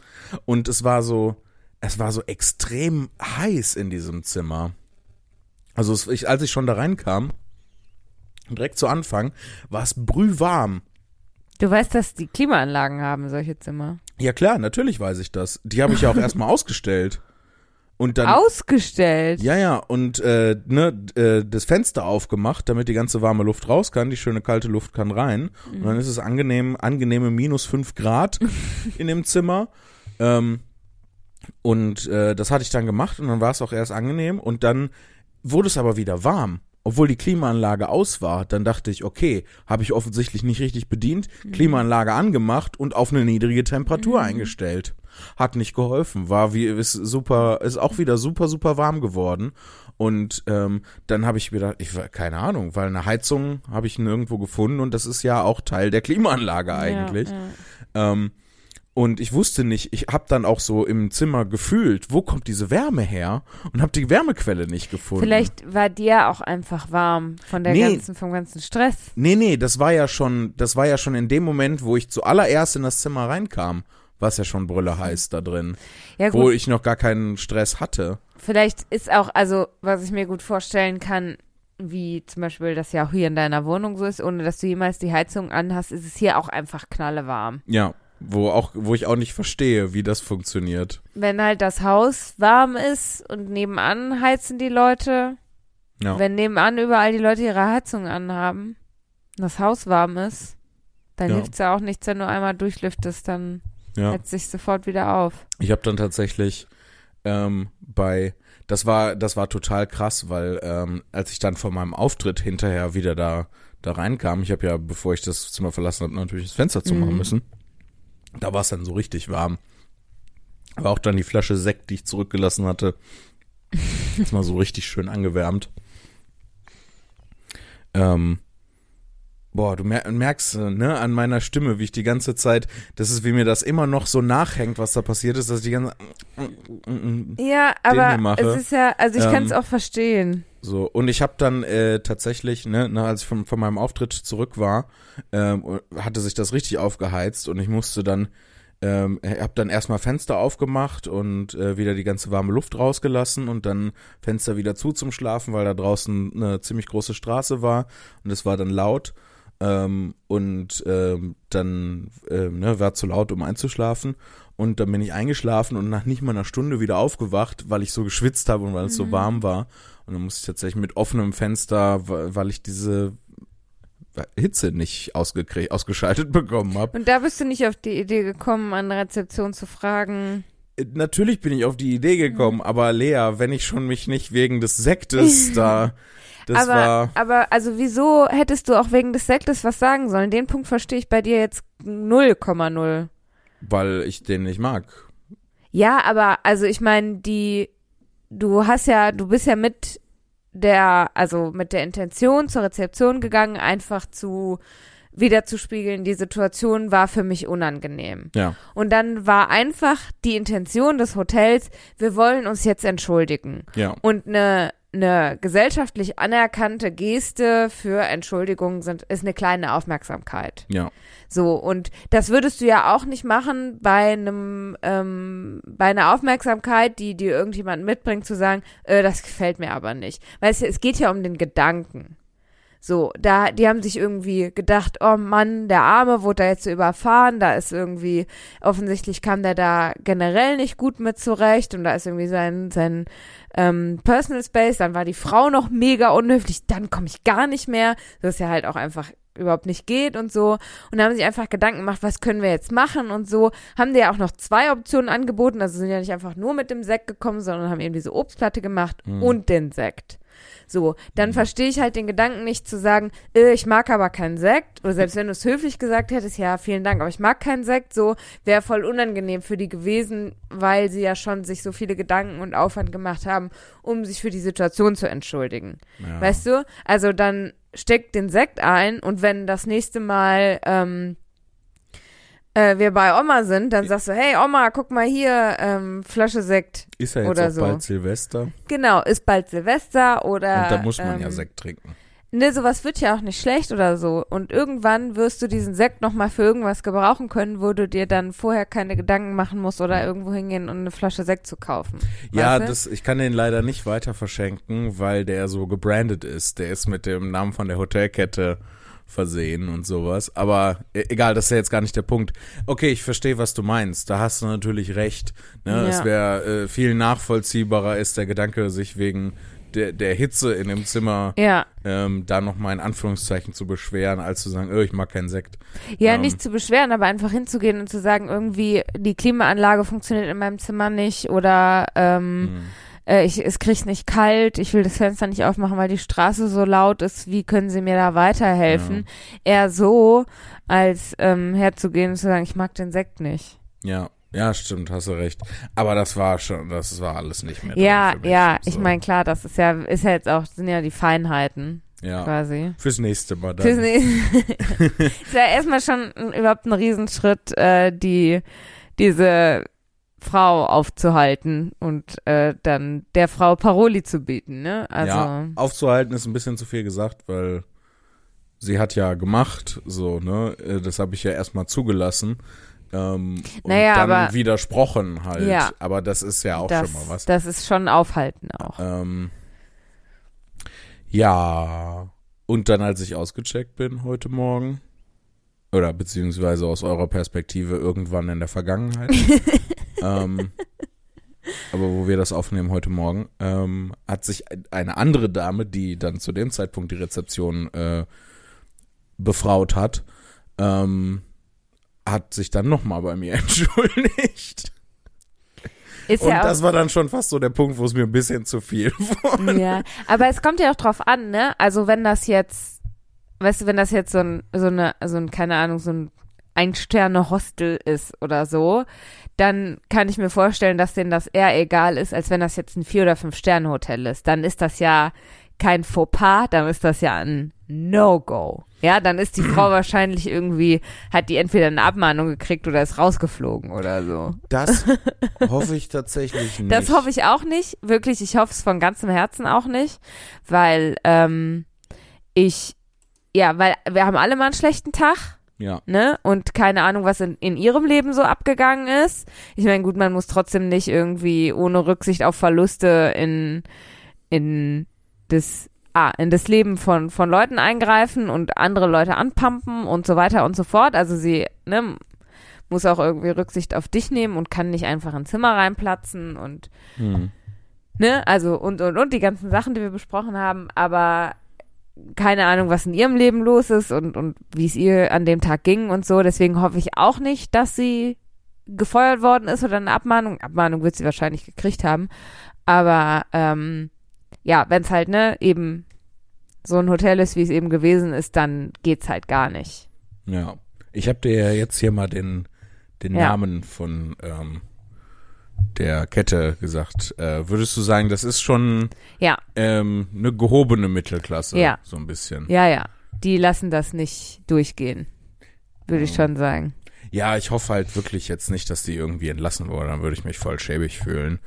Und es war so, es war so extrem heiß in diesem Zimmer. Also es, ich, als ich schon da reinkam, direkt zu Anfang, war es brühwarm. du weißt, dass die Klimaanlagen haben, solche Zimmer. Ja klar, natürlich weiß ich das. Die habe ich ja auch erstmal ausgestellt. Und dann Ausgestellt. Ja, ja, und äh, ne, äh, das Fenster aufgemacht, damit die ganze warme Luft raus kann, die schöne kalte Luft kann rein. Und dann ist es angenehm, angenehme minus fünf Grad in dem Zimmer. Ähm, und äh, das hatte ich dann gemacht und dann war es auch erst angenehm und dann wurde es aber wieder warm. Obwohl die Klimaanlage aus war, dann dachte ich, okay, habe ich offensichtlich nicht richtig bedient, Klimaanlage angemacht und auf eine niedrige Temperatur eingestellt. Hat nicht geholfen, war wie ist super, ist auch wieder super super warm geworden und ähm, dann habe ich gedacht, ich war keine Ahnung, weil eine Heizung habe ich nirgendwo gefunden und das ist ja auch Teil der Klimaanlage eigentlich. Ja, ja. Ähm, und ich wusste nicht, ich habe dann auch so im Zimmer gefühlt, wo kommt diese Wärme her und habe die Wärmequelle nicht gefunden. Vielleicht war dir auch einfach warm von der Nee. ganzen, vom ganzen Stress. Nee, nee, das war ja schon, das war ja schon in dem Moment, wo ich zuallererst in das Zimmer reinkam, war es ja schon brülle heiß da drin, Ja wo gut, ich noch gar keinen Stress hatte. vielleicht ist auch, also was ich mir gut vorstellen kann, wie zum Beispiel das ja auch hier in deiner Wohnung so ist, ohne dass du jemals die Heizung anhast, ist es hier auch einfach knallewarm. Ja, wo auch, wo ich auch nicht verstehe, wie das funktioniert. Wenn halt das Haus warm ist und nebenan heizen die Leute, Ja, wenn nebenan überall die Leute ihre Heizung anhaben, und das Haus warm ist, dann Ja. hilft's ja auch nichts, wenn du einmal durchlüftest, dann ja. heizt sich sofort wieder auf. Ich habe dann tatsächlich ähm, bei, das war, das war total krass, weil ähm, als ich dann von meinem Auftritt hinterher wieder da, da reinkam, ich habe ja, bevor ich das Zimmer verlassen habe, natürlich das Fenster zumachen Mhm. müssen. Da war es dann so richtig warm. Aber auch dann die Flasche Sekt, die ich zurückgelassen hatte, ist mal so richtig schön angewärmt. Ähm, boah, du mer merkst äh, ne, an meiner Stimme, wie ich die ganze Zeit, das ist, wie mir das immer noch so nachhängt, was da passiert ist, dass ich die ganze Ja, aber es ist ja, also ich Ähm, kann es auch verstehen. so, und ich habe dann äh, tatsächlich, ne, ne, als ich von, von meinem Auftritt zurück war, ähm, hatte sich das richtig aufgeheizt und ich musste dann, ähm, habe dann erstmal Fenster aufgemacht und äh, wieder die ganze warme Luft rausgelassen und dann Fenster wieder zu zum Schlafen, weil da draußen eine ziemlich große Straße war und es war dann laut. Ähm, und ähm, dann ähm, ne, war zu laut, um einzuschlafen. Und dann bin ich eingeschlafen und nach nicht mal einer Stunde wieder aufgewacht, weil ich so geschwitzt habe und weil es so warm war. Und dann musste ich tatsächlich mit offenem Fenster, weil ich diese Hitze nicht ausgeschaltet bekommen habe. Und da bist du nicht auf die Idee gekommen, an der Rezeption zu fragen. Natürlich bin ich auf die Idee gekommen, aber Lea, wenn ich schon mich nicht wegen des Sektes da, das aber, war, aber also wieso hättest du auch wegen des Sektes was sagen sollen? Den Punkt verstehe ich bei dir jetzt 0,0. weil ich den nicht mag. Ja, aber also ich meine, die, du hast ja, du bist ja mit der, also mit der Intention zur Rezeption gegangen, einfach zu wiederzuspiegeln, die Situation war für mich unangenehm. Ja, Und dann war einfach die Intention des Hotels, wir wollen uns jetzt entschuldigen. ja, Und eine, eine gesellschaftlich anerkannte Geste für Entschuldigung sind, ist eine kleine Aufmerksamkeit. ja, So, und das würdest du ja auch nicht machen bei einem, ähm, bei einer Aufmerksamkeit, die dir irgendjemand mitbringt, zu sagen, äh, das gefällt mir aber nicht. Weißt du, es geht ja um den Gedanken. So, da, die haben sich irgendwie gedacht, oh Mann, der Arme wurde da jetzt so überfahren, da ist irgendwie, offensichtlich kam der da generell nicht gut mit zurecht und da ist irgendwie sein, sein ähm, Personal Space, dann war die Frau noch mega unhöflich, dann komme ich gar nicht mehr, das ja halt auch einfach überhaupt nicht geht und so und da haben sich einfach Gedanken gemacht, was können wir jetzt machen und so, haben dir ja auch noch zwei Optionen angeboten, also sind ja nicht einfach nur mit dem Sekt gekommen, sondern haben eben diese Obstplatte gemacht Mhm. und den Sekt. So, dann Mhm. verstehe ich halt den Gedanken nicht zu sagen, äh, ich mag aber keinen Sekt. Oder selbst wenn du es höflich gesagt hättest, ja, vielen Dank, aber ich mag keinen Sekt. So, wäre voll unangenehm für die gewesen, weil sie ja schon sich so viele Gedanken und Aufwand gemacht haben, um sich für die Situation zu entschuldigen. Ja. Weißt du? Also dann steck den Sekt ein und wenn das nächste Mal ähm, äh, wir bei Oma sind, dann sagst du, hey Oma, guck mal hier, ähm, Flasche Sekt. ist ja jetzt oder auch so. bald Silvester Genau, ist bald Silvester oder und da muss man ähm, ja Sekt trinken. Ne, sowas wird ja auch nicht schlecht oder so. Und irgendwann wirst du diesen Sekt nochmal für irgendwas gebrauchen können, wo du dir dann vorher keine Gedanken machen musst oder irgendwo hingehen und eine Flasche Sekt zu kaufen. Ja, weißt du? das, ich kann den leider nicht weiter verschenken, weil der so gebrandet ist. Der ist mit dem Namen von der Hotelkette versehen und sowas. Aber e- egal, das ist ja jetzt gar nicht der Punkt. Okay, ich verstehe, was du meinst. Da hast du natürlich recht. Ne? Ja. Es wäre äh, viel nachvollziehbarer ist der Gedanke, sich wegen der, der Hitze in dem Zimmer Ja. ähm, da nochmal in Anführungszeichen zu beschweren, als zu sagen, oh, ich mag keinen Sekt. Ja, Ähm. nicht zu beschweren, aber einfach hinzugehen und zu sagen, irgendwie die Klimaanlage funktioniert in meinem Zimmer nicht oder ähm, Hm. Äh, ich, es kriegt nicht kalt, ich will das Fenster nicht aufmachen, weil die Straße so laut ist, wie können Sie mir da weiterhelfen? Eher so, als ähm, herzugehen und zu sagen, ich mag den Sekt nicht. Ja, ja, stimmt, hast du recht. Aber das war schon, das war alles nicht mehr. Ja, mich. ja, ich So. meine, klar, das ist ja, ist ja jetzt auch, sind ja die Feinheiten ja. quasi. Fürs nächste Mal dann. Fürs nächste- ist ja erstmal schon überhaupt ein Riesenschritt, äh, die, diese Frau aufzuhalten und äh, dann der Frau Paroli zu bieten, ne? Also, ja, aufzuhalten ist ein bisschen zu viel gesagt, weil sie hat ja gemacht, so, ne? Äh, Das habe ich ja erstmal zugelassen. Ähm, und Naja, dann aber- widersprochen halt. Ja. Aber das ist ja auch das, schon mal was. das ist schon aufhalten auch. Ähm, ja. Und dann, als ich ausgecheckt bin heute Morgen, oder beziehungsweise aus eurer Perspektive irgendwann in der Vergangenheit, ähm, aber wo wir das aufnehmen heute Morgen, ähm, hat sich eine andere Dame, die dann zu dem Zeitpunkt die Rezeption äh, befraut hat, ähm, hat sich dann nochmal bei mir entschuldigt. Ist Und ja das war dann schon fast so der Punkt, wo es mir ein bisschen zu viel wurde. Ja, aber es kommt ja auch drauf an, ne? Also wenn das jetzt, weißt du, wenn das jetzt so ein, so eine, so ein, keine Ahnung, so ein Ein-Sterne-Hostel ist oder so, dann kann ich mir vorstellen, dass denen das eher egal ist, als wenn das jetzt ein Vier- oder Fünf-Sterne-Hotel ist. Dann ist das ja kein Fauxpas, dann ist das ja ein No-Go. Ja, dann ist die Frau wahrscheinlich irgendwie, hat die entweder eine Abmahnung gekriegt oder ist rausgeflogen oder so. Das hoffe ich tatsächlich nicht. Das hoffe ich auch nicht. Wirklich, ich hoffe es von ganzem Herzen auch nicht. Weil ähm, ich, ja, weil wir haben alle mal einen schlechten Tag, Ja, ne? Und keine Ahnung, was in, in ihrem Leben so abgegangen ist. Ich meine, gut, man muss trotzdem nicht irgendwie ohne Rücksicht auf Verluste in, in das ah, in das Leben von, von Leuten eingreifen und andere Leute anpumpen und so weiter und so fort. Also sie, ne, muss auch irgendwie Rücksicht auf dich nehmen und kann nicht einfach ins Zimmer reinplatzen und hm. ne, also und und und die ganzen Sachen, die wir besprochen haben, aber keine Ahnung, was in ihrem Leben los ist und und wie es ihr an dem Tag ging und so. Deswegen hoffe ich auch nicht, dass sie gefeuert worden ist oder eine Abmahnung. Abmahnung wird sie wahrscheinlich gekriegt haben, aber ähm, ja, wenn es halt ne eben so ein Hotel ist, wie es eben gewesen ist, dann geht's halt gar nicht. ja. Ich habe dir ja jetzt hier mal den, den Ja. Namen von ähm, der Kette gesagt. Äh, würdest du sagen, das ist schon Ja, ähm, eine gehobene Mittelklasse? Ja. So ein bisschen. ja, ja. Die lassen das nicht durchgehen, würde ich Ja. schon sagen. Ja, ich hoffe halt wirklich jetzt nicht, dass die irgendwie entlassen wurde. Dann würde ich mich voll schäbig fühlen.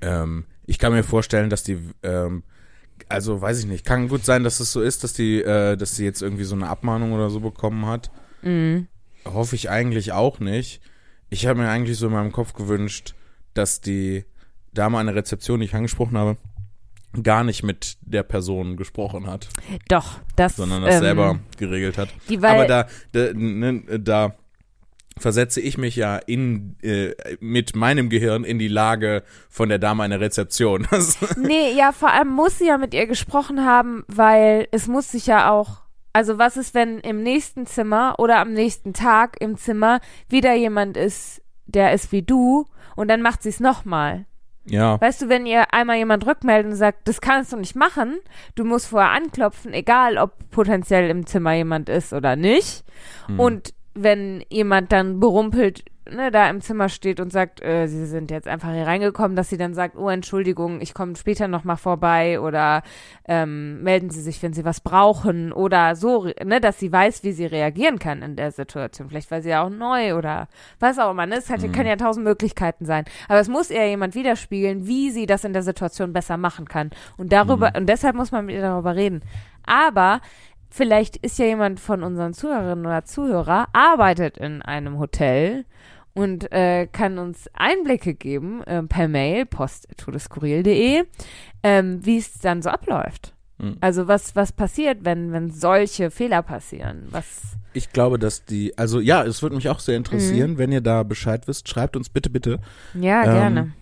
Ähm, ich kann mir vorstellen, dass die, ähm, also weiß ich nicht, kann gut sein, dass es so ist, dass die, äh, dass sie jetzt irgendwie so eine Abmahnung oder so bekommen hat. Mhm. Hoffe ich eigentlich auch nicht. Ich habe mir eigentlich so in meinem Kopf gewünscht, dass die Dame an der Rezeption, die ich angesprochen habe, gar nicht mit der Person gesprochen hat, Doch, das sondern das ähm, selber geregelt hat. Die, weil, Aber da, da, ne, da versetze ich mich ja in äh, mit meinem Gehirn in die Lage von der Dame an der Rezeption. Nee, ja, vor allem muss sie ja mit ihr gesprochen haben, weil es muss sich ja auch. Also was ist, wenn im nächsten Zimmer oder am nächsten Tag im Zimmer wieder jemand ist, der ist wie du und dann macht sie es nochmal. Ja. Weißt du, wenn ihr einmal jemand rückmeldet und sagt, das kannst du nicht machen, du musst vorher anklopfen, egal ob potenziell im Zimmer jemand ist oder nicht. Hm. Und wenn jemand dann berumpelt ne, da im Zimmer steht und sagt, äh, sie sind jetzt einfach hier reingekommen, dass sie dann sagt, oh Entschuldigung, ich komme später noch mal vorbei oder ähm, melden Sie sich, wenn Sie was brauchen oder so, ne, dass sie weiß, wie sie reagieren kann in der Situation. Vielleicht war sie ja auch neu oder was auch immer. Ne? Es hat, Mhm. kann ja tausend Möglichkeiten sein. Aber es muss eher jemand widerspiegeln, wie sie das in der Situation besser machen kann. Und darüber und deshalb muss man mit ihr darüber reden. Aber vielleicht ist ja jemand von unseren Zuhörerinnen oder Zuhörer, arbeitet in einem Hotel und äh, kann uns Einblicke geben äh, per Mail, post.todeskurril.de, ähm, wie es dann so abläuft. Mhm. Also was, was passiert, wenn, wenn solche Fehler passieren? Was Ich glaube, dass die, also ja, es würde mich auch sehr interessieren, Mhm. wenn ihr da Bescheid wisst, schreibt uns bitte, bitte. ja, Ähm, gerne.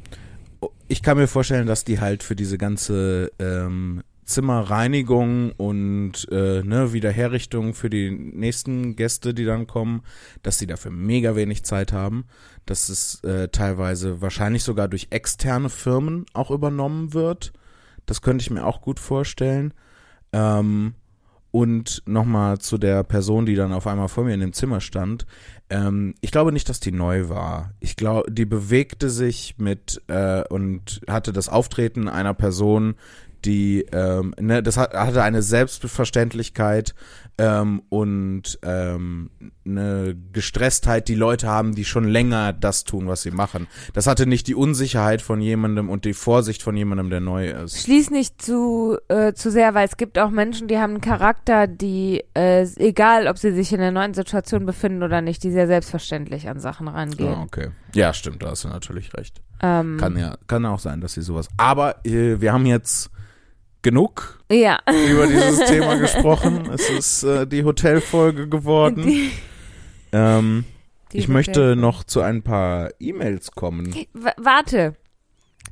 Ich kann mir vorstellen, dass die halt für diese ganze ähm, Zimmerreinigung und äh, ne, Wiederherrichtung für die nächsten Gäste, die dann kommen, dass die dafür mega wenig Zeit haben. Dass es äh, teilweise wahrscheinlich sogar durch externe Firmen auch übernommen wird. Das könnte ich mir auch gut vorstellen. Ähm, und nochmal zu der Person, die dann auf einmal vor mir in dem Zimmer stand. Ähm, ich glaube nicht, dass die neu war. Ich glaube, die bewegte sich mit äh, und hatte das Auftreten einer Person, die, ähm, ne, das hat, hatte eine Selbstverständlichkeit ähm, und ähm, eine Gestresstheit, die Leute haben, die schon länger das tun, was sie machen. Das hatte nicht die Unsicherheit von jemandem und die Vorsicht von jemandem, der neu ist. Schließ nicht zu, äh, zu sehr, weil es gibt auch Menschen, die haben einen Charakter, die, äh, egal ob sie sich in einer neuen Situation befinden oder nicht, die sehr selbstverständlich an Sachen rangehen. Ah, okay. Ja, stimmt, da hast du natürlich recht. Ähm, Kann ja, kann auch sein, dass sie sowas. Aber äh, wir haben jetzt genug ja. über dieses Thema gesprochen. Es ist äh, die Hotelfolge geworden. Die, ähm, die ich möchte noch zu ein paar E-Mails kommen. W warte.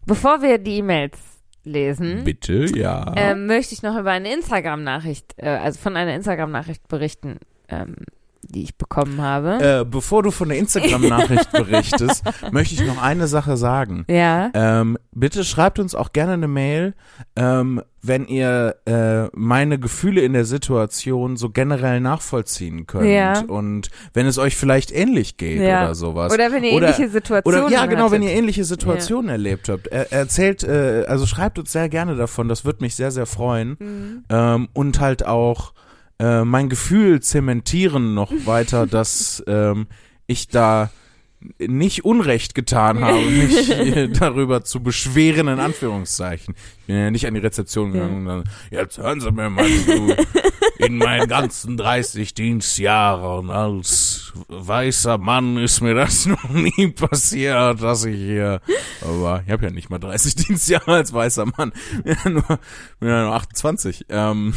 Bevor wir die E-Mails lesen, Bitte, ja. ähm, möchte ich noch über eine Instagram-Nachricht, äh, also von einer Instagram-Nachricht berichten, ähm, die ich bekommen habe. äh, bevor du von der Instagram-Nachricht berichtest, möchte ich noch eine Sache sagen. ja. Ähm, bitte schreibt uns auch gerne eine Mail, ähm, wenn ihr äh, meine Gefühle in der Situation so generell nachvollziehen könnt Ja. und wenn es euch vielleicht ähnlich geht Ja. oder sowas. Oder wenn ihr oder- ähnliche Situationen Oder ja, genau, wenn hattet. ihr ähnliche Situationen erlebt habt. Er, erzählt, äh, also schreibt uns sehr gerne davon, das wird mich sehr, sehr freuen. Mhm. Ähm, und halt auch äh, mein Gefühl zementieren noch weiter, dass ähm, ich da nicht Unrecht getan habe, mich darüber zu beschweren, in Anführungszeichen. Ich bin ja nicht an die Rezeption gegangen und dann, jetzt hören Sie mir mal zu, in meinen ganzen 30 Dienstjahren als weißer Mann ist mir das noch nie passiert, dass ich hier, aber ich habe ja nicht mal 30 Dienstjahre als weißer Mann, bin ja nur, bin ja nur 28. Ähm,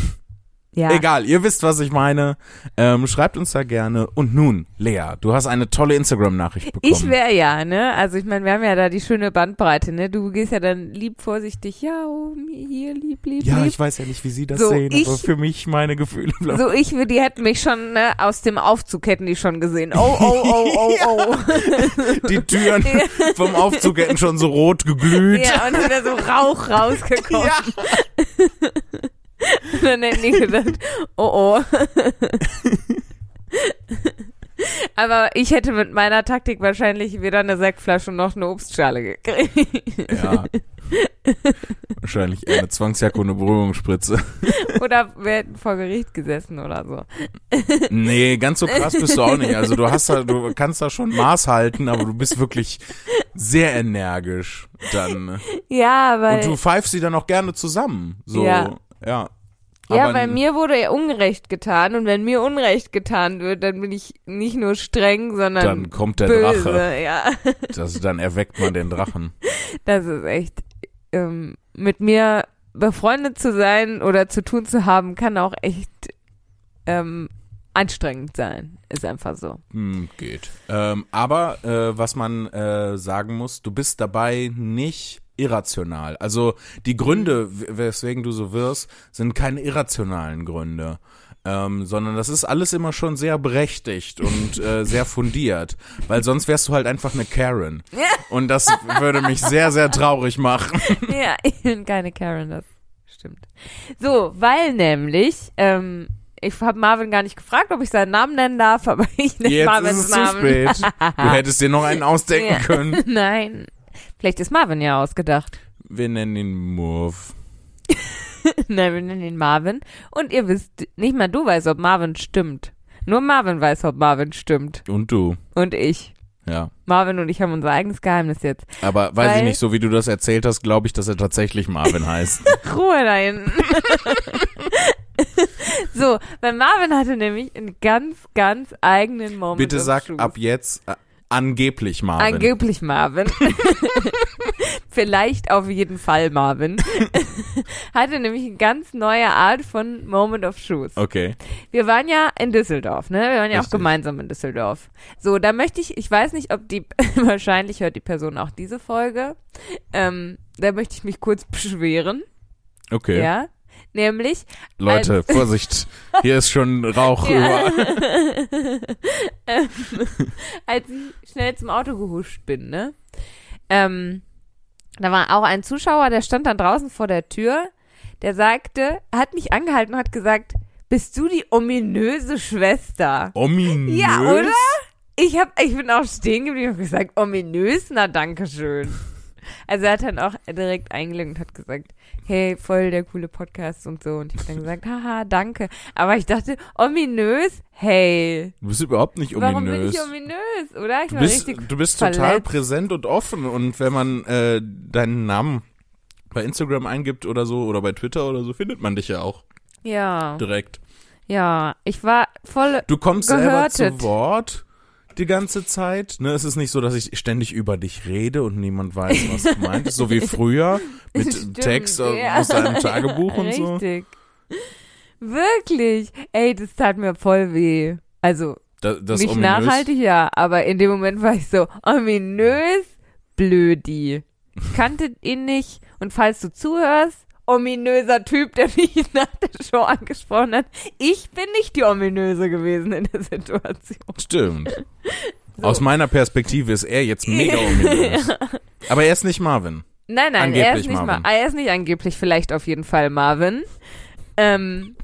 Ja. Egal, ihr wisst, was ich meine. Ähm, schreibt uns da gerne. Und nun, Lea, du hast eine tolle Instagram-Nachricht bekommen. Ich wäre ja, ne? Also ich meine, wir haben ja da die schöne Bandbreite, ne? Du gehst ja dann lieb vorsichtig, ja, oh, hier, lieb, lieb, ja, lieb. ich weiß ja nicht, wie sie das So, sehen, aber ich- für mich meine Gefühle bleiben. So, ich, die hätten mich schon, ne, aus dem Aufzug hätten die schon gesehen. Oh, oh, oh, oh, oh. Die Türen vom Aufzug hätten schon so rot geglüht. Ja, und wieder so Rauch rausgekommen. Ja. Dann hätten die gedacht, oh, oh. Aber ich hätte mit meiner Taktik wahrscheinlich weder eine Sektflasche noch eine Obstschale gekriegt. Ja. Wahrscheinlich eher eine Zwangsjacke und eine Berührungsspritze. Oder wir hätten vor Gericht gesessen oder so. Nee, ganz so krass bist du auch nicht. Also du hast da, du kannst da schon Maß halten, aber du bist wirklich sehr energisch dann. Ja, weil, Und du pfeifst sie dann auch gerne zusammen. So, Ja. Ja. ja, weil mir wurde ja Unrecht getan und wenn mir Unrecht getan wird, dann bin ich nicht nur streng, sondern dann kommt der böse. Drache. Ja, Das, dann erweckt man den Drachen. das ist echt, ähm, mit mir befreundet zu sein oder zu tun zu haben, kann auch echt ähm, anstrengend sein. Ist einfach so. Hm, geht. Ähm, aber äh, was man äh, sagen muss, du bist dabei nicht irrational. Also die Gründe, w- weswegen du so wirst, sind keine irrationalen Gründe. Ähm, sondern das ist alles immer schon sehr berechtigt und äh, sehr fundiert, weil sonst wärst du halt einfach eine Karen. Und das würde mich sehr, sehr traurig machen. ja, ich bin keine Karen, das stimmt. So, weil nämlich, ähm, ich habe Marvin gar nicht gefragt, ob ich seinen Namen nennen darf, aber ich nenne Jetzt Marvins ist es zu Namen. spät. Du hättest dir noch einen ausdenken Ja. können. Nein. Vielleicht ist Marvin ja ausgedacht. Wir nennen ihn Murph. Nein, wir nennen ihn Marvin. Und ihr wisst, nicht mal du weißt, ob Marvin stimmt. Nur Marvin weiß, ob Marvin stimmt. Und du. Und ich. Ja. Marvin und ich haben unser eigenes Geheimnis jetzt. Aber weiß Weil- ich nicht, so wie du das erzählt hast, glaube ich, dass er tatsächlich Marvin heißt. Ruhe da hinten. so, weil Marvin hatte nämlich einen ganz, ganz eigenen Moment. Bitte sag ab jetzt äh, angeblich Marvin. Angeblich Marvin. Vielleicht auf jeden Fall Marvin. hatte nämlich eine ganz neue Art von Moment of Truth. okay. Wir waren ja in Düsseldorf, ne? Wir waren ja auch Richtig. gemeinsam in Düsseldorf. So, da möchte ich, ich weiß nicht, ob die, wahrscheinlich hört die Person auch diese Folge. Ähm, da möchte ich mich kurz beschweren. Okay. Ja. Nämlich, Leute, Vorsicht. Hier ist schon Rauch Ja. überall. ähm, als ich schnell zum Auto gehuscht bin, ne? Ähm, da war auch ein Zuschauer, der stand dann draußen vor der Tür, der sagte, hat mich angehalten und hat gesagt, bist du die ominöse Schwester? Ominös. Ja, oder? Ich hab, ich bin auch stehen geblieben und gesagt, ominös, na danke schön. Also er hat dann auch direkt eingeloggt und hat gesagt, hey, voll der coole Podcast und so. Und ich habe dann gesagt, haha, danke. Aber ich dachte, ominös, hey. Du bist überhaupt nicht ominös. Warum bin ich ominös, oder? Ich du war bist, richtig du bist total verletzt. präsent und offen und wenn man äh, deinen Namen bei Instagram eingibt oder so oder bei Twitter oder so, findet man dich ja auch Ja, direkt. ja. Ich war voll, Du kommst selber Gehörtet. zu Wort die ganze Zeit. Ne, es ist nicht so, dass ich ständig über dich rede und niemand weiß, was du meintest, so wie früher mit Stimmt, Text ja. aus deinem Tagebuch und so. Richtig. Wirklich. Ey, das tat mir voll weh. Also, Da, das nicht ominös. nachhaltig, ja, aber in dem Moment war ich so ominös blödi. Ich kannte ihn nicht und falls du zuhörst, ominöser Typ, der mich nach der Show angesprochen hat, ich bin nicht die ominöse gewesen in der Situation. Stimmt. So. Aus meiner Perspektive ist er jetzt mega ominös. Aber er ist nicht Marvin. Nein, nein, er ist Angeblich nicht Marvin. mal, er ist nicht angeblich, vielleicht auf jeden Fall Marvin. Ähm,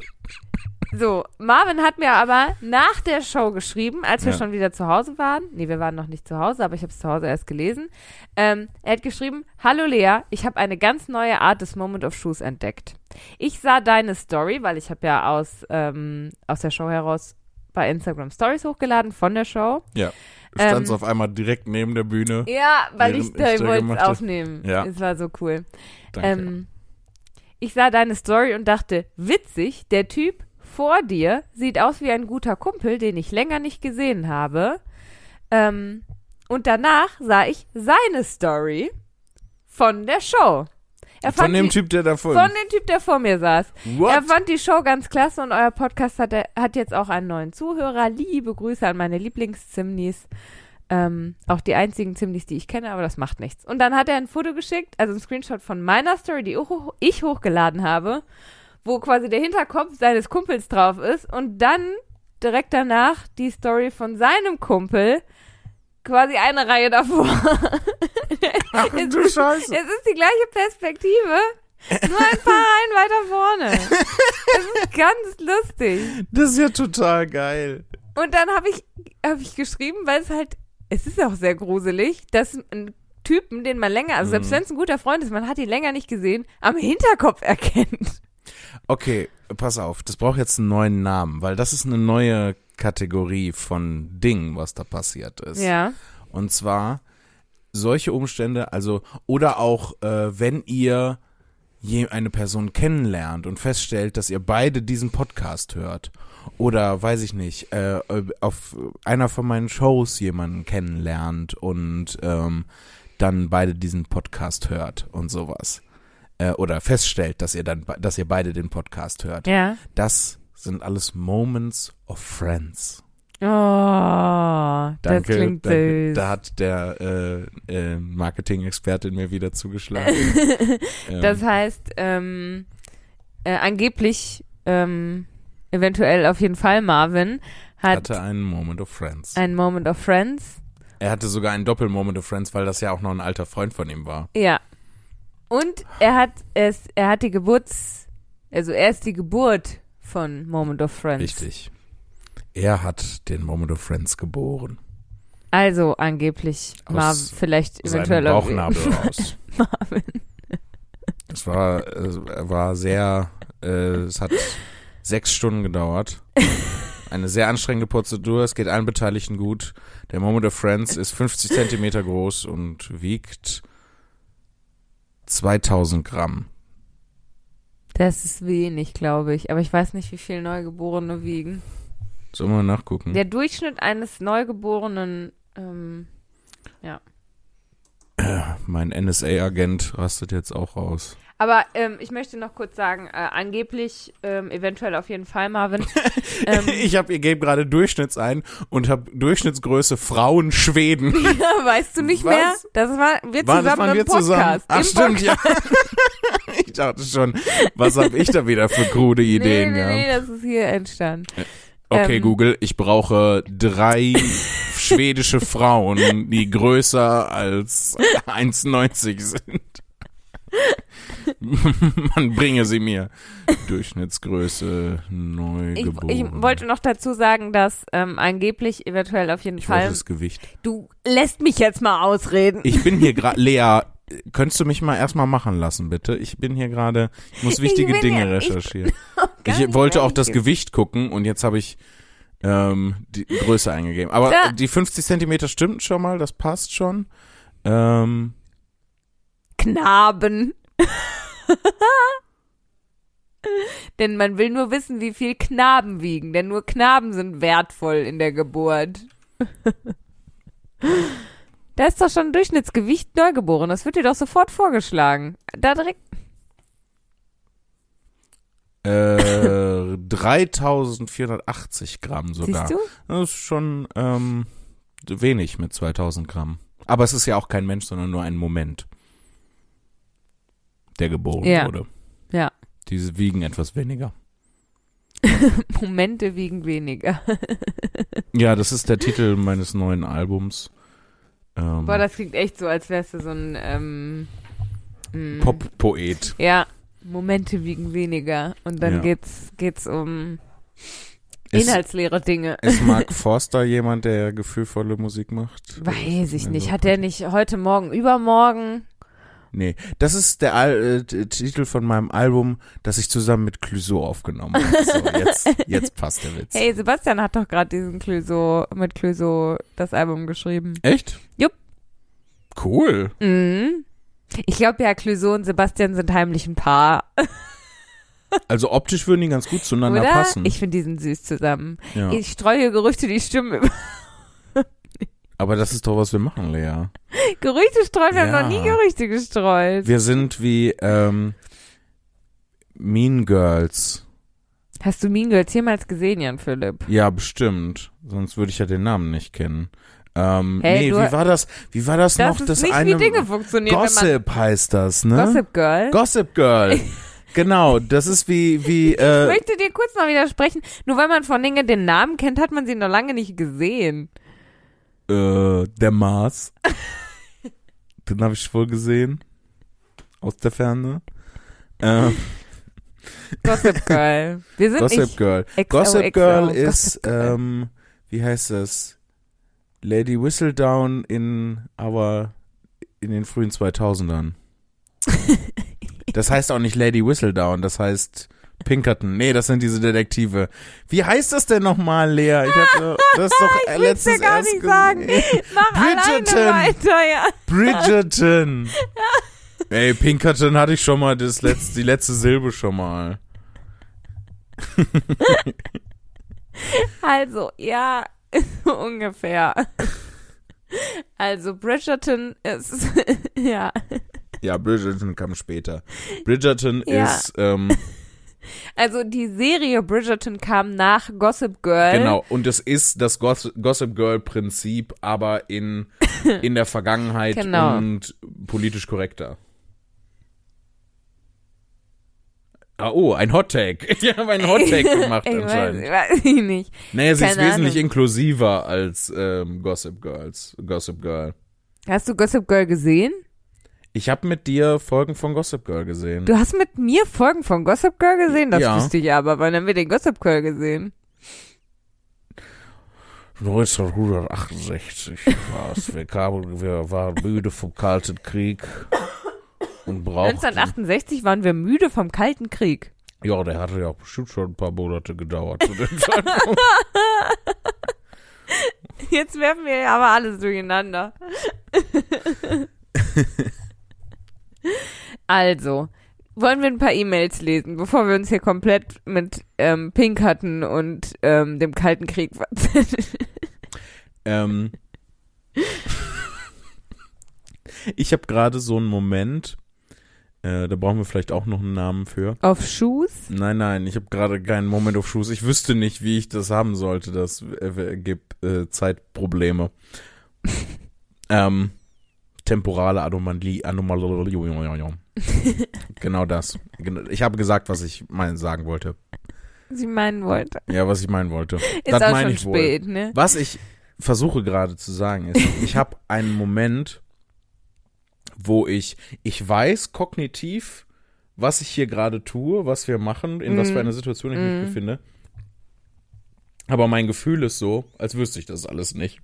so, Marvin hat mir aber nach der Show geschrieben, als wir Ja. schon wieder zu Hause waren. Nee, wir waren noch nicht zu Hause, aber ich habe es zu Hause erst gelesen. Ähm, er hat geschrieben, Hallo Lea, ich habe eine ganz neue Art des Moment of Shoes entdeckt. Ich sah deine Story, weil ich habe ja aus, ähm, aus der Show heraus bei Instagram Stories hochgeladen von der Show. Ja. Du standst Ähm, auf einmal direkt neben der Bühne. Ja, weil ich, da ich wollte es aufnehmen. Ja. Es war so cool. Danke. Ähm, ich sah deine Story und dachte, witzig, der Typ vor dir sieht aus wie ein guter Kumpel, den ich länger nicht gesehen habe. Ähm, und danach sah ich seine Story von der Show. Er Von fand dem die, Typ, der da vor von dem Typ, der vor mir saß. What? Er fand die Show ganz klasse und euer Podcast hat, hat jetzt auch einen neuen Zuhörer. Liebe Grüße an meine Lieblingszimnis. Ähm, auch die einzigen Zimnis, die ich kenne, aber das macht nichts. Und dann hat er ein Foto geschickt, also ein Screenshot von meiner Story, die ich hochgeladen habe, wo quasi der Hinterkopf seines Kumpels drauf ist und dann direkt danach die Story von seinem Kumpel, quasi eine Reihe davor. Ach du Scheiße. Es ist die gleiche Perspektive, nur ein paar Reihen weiter vorne. Das ist ganz lustig. Das ist ja total geil. Und dann habe ich, hab ich geschrieben, weil es halt, es ist auch sehr gruselig, dass ein Typen, den man länger, also selbst Mhm. wenn es ein guter Freund ist, man hat ihn länger nicht gesehen, am Hinterkopf erkennt. Okay, pass auf, das braucht jetzt einen neuen Namen, weil das ist eine neue Kategorie von Dingen, was da passiert ist. Ja. Und zwar solche Umstände, also oder auch äh, wenn ihr je eine Person kennenlernt und feststellt, dass ihr beide diesen Podcast hört oder weiß ich nicht, äh, auf einer von meinen Shows jemanden kennenlernt und ähm, dann beide diesen Podcast hört und sowas äh, oder feststellt, dass ihr dann, dass ihr beide den Podcast hört. Ja. Das sind alles Moments of Friends. Oh, das Danke, klingt danke. süß. Da hat der äh, äh, Marketing-Experte in mir wieder zugeschlagen. ähm, Das heißt, ähm, äh, angeblich ähm, eventuell auf jeden Fall Marvin, hat Hatte einen Moment of Friends. einen Moment of Friends. Er hatte sogar einen Doppel-Moment of Friends, weil das ja auch noch ein alter Freund von ihm war. Ja. Und er hat es, er hat die Geburts, also er ist die Geburt von Moment of Friends. Richtig. Er hat den Moment of Friends geboren. Also angeblich Aus Marvin, vielleicht eventuell auch. Marvin. Es war, es war sehr, äh, es hat sechs Stunden gedauert. Eine sehr anstrengende Prozedur. Es geht allen Beteiligten gut. Der Moment of Friends ist 50 Zentimeter groß und wiegt 2000 Gramm. Das ist wenig, glaube ich. Aber ich weiß nicht, wie viel Neugeborene wiegen. Sollen wir mal nachgucken? Der Durchschnitt eines Neugeborenen, ähm, Mein NSA-Agent rastet jetzt auch raus. Aber ähm, ich möchte noch kurz sagen, äh, angeblich, ähm, eventuell auf jeden Fall, Marvin. ähm, Ich habe, ihr gebt gerade Durchschnitts ein und habe Durchschnittsgröße Frauen Schweden. weißt du nicht Was? mehr? Das war wir War, zusammen das waren im wir Podcast. zusammen? Ach Im stimmt, ja. ich dachte schon, was habe ich da wieder für krude Ideen nee, gehabt? nee, das ist hier entstanden. Okay, Ähm. Google, ich brauche drei schwedische Frauen, die größer als 1,90 sind. Man bringe sie mir. Durchschnittsgröße Ich, neugeboren. ich wollte noch dazu sagen, dass ähm, angeblich eventuell auf jeden Ich Fall. das Gewicht. Du lässt mich jetzt mal ausreden. Ich bin hier gerade, Lea, könntest du mich mal erstmal machen lassen, bitte? Ich bin hier gerade, ich muss wichtige bin Dinge ja- ich- recherchieren. Ich, nicht wollte auch das. Gewicht gucken und jetzt habe ich ähm, die Größe eingegeben. Aber Da- die 50 Zentimeter stimmt schon mal, das passt schon. Ähm, Knaben. denn man will nur wissen, wie viel Knaben wiegen, denn nur Knaben sind wertvoll in der Geburt. da ist doch schon Durchschnittsgewicht neugeboren. Das wird dir doch sofort vorgeschlagen. Da direkt. äh, 3480 Gramm sogar. Siehst du? Das ist schon ähm, wenig mit 2000 Gramm. Aber es ist ja auch kein Mensch, sondern nur ein Moment, der geboren Ja. wurde. Ja. Diese wiegen etwas weniger. Momente wiegen weniger. Ja, das ist der Titel meines neuen Albums. Ähm, Boah, das klingt echt so, als wärst du so ein ähm, mm, Pop-Poet. Ja, Momente wiegen weniger. Und dann Ja. geht's, geht's um inhaltsleere Dinge. ist Mark Forster jemand, der gefühlvolle Musik macht? Weiß ich Also, nicht. Hat der nicht heute Morgen, übermorgen? Nee, das ist der Al äh, Titel von meinem Album, das ich zusammen mit Clouseau aufgenommen habe. So, jetzt, jetzt passt der Witz. Hey, Sebastian hat doch gerade diesen Clouseau, mit Clouseau das Album geschrieben. Echt? Jupp. Cool. Mhm. Ich glaube ja, Clouseau und Sebastian sind heimlich ein Paar. Also optisch würden die ganz gut zueinander Oder? passen. Ich finde, die sind süß zusammen. ja. Ich streue Gerüchte, die stimmen. Aber das ist doch, was wir machen, Lea. Gerüchte streuen, wir haben Ja. noch nie Gerüchte gestreut. Wir sind wie ähm, Mean Girls. Hast du Mean Girls jemals gesehen, Jan Philipp? Ja, bestimmt. Sonst würde ich ja den Namen nicht kennen. Ähm, Hey, nee, wie war das? Wie war das, Das noch? das nicht, eine wie Dinge funktionieren, Gossip heißt das, ne? Gossip Girl. Gossip Girl. genau, das ist wie wie Ich äh, möchte dir kurz mal widersprechen. Nur weil man von Dingen den Namen kennt, hat man sie noch lange nicht gesehen. Äh, der Mars. Den habe ich wohl gesehen aus der Ferne. Ähm, Gossip Girl. Wir sind Gossip nicht Girl. Gossip Girl ist ähm, wie heißt das? Lady Whistledown in aber in den frühen 2000ern. Das heißt auch nicht Lady Whistledown, das heißt Pinkerton. Nee, das sind diese Detektive. Wie heißt das denn nochmal, Lea? Ich hatte das ist doch Ich dir letztens gar erst nicht sagen. Mach Bridgerton. weiter, ja. Bridgerton. Ey, Pinkerton hatte ich schon mal das letzte, die letzte Silbe schon mal. Also, ja, ungefähr. Also, Bridgerton ist, ja. Ja, Bridgerton kam später. Bridgerton Ja. ist ähm, Also, die Serie Bridgerton kam nach Gossip Girl. Genau, und es ist das Goss Gossip Girl Prinzip, aber in, in der Vergangenheit Genau. und politisch korrekter. Ah, oh, ein Hottag. Ich habe einen Hottag gemacht ich weiß, anscheinend. weiß ich nicht. Naja, sie ist keine wesentlich Ahnung. inklusiver als ähm, Gossip Girls. Gossip Girl. Hast du Gossip Girl gesehen? Ich habe mit dir Folgen von Gossip Girl gesehen. Du hast mit mir Folgen von Gossip Girl gesehen? Das Ja. wüsste ich aber. Wann haben wir den Gossip Girl gesehen? 1968 war es. Wir, kamen, wir waren müde vom Kalten Krieg und brauchten. 1968 waren wir müde vom Kalten Krieg. Ja, der hatte ja auch bestimmt schon ein paar Monate gedauert. zu dem Zeitpunkt. Jetzt werfen wir aber alles durcheinander. also, wollen wir ein paar E-Mails lesen, bevor wir uns hier komplett mit ähm, Pink hatten und ähm, dem Kalten Krieg verzetteln? ähm, ich habe gerade so einen Moment, äh, da brauchen wir vielleicht auch noch einen Namen für. Auf Shoes? Nein, nein, ich habe gerade keinen Moment auf Schuss. Ich wüsste nicht, wie ich das haben sollte. Das äh, gibt äh, Zeitprobleme. ähm, temporale Anomalie, Anomalie. genau das. Ich habe gesagt, was ich mein, sagen wollte. Sie meinen wollte. Ja, was ich meinen wollte. Ist das auch meine schon ich wohl. spät, ne? Was ich versuche gerade zu sagen ist, ich habe einen Moment, wo ich, ich weiß kognitiv, was ich hier gerade tue, was wir machen, in was Mhm. für einer Situation ich Mhm. mich befinde. Aber mein Gefühl ist so, als wüsste ich das alles nicht.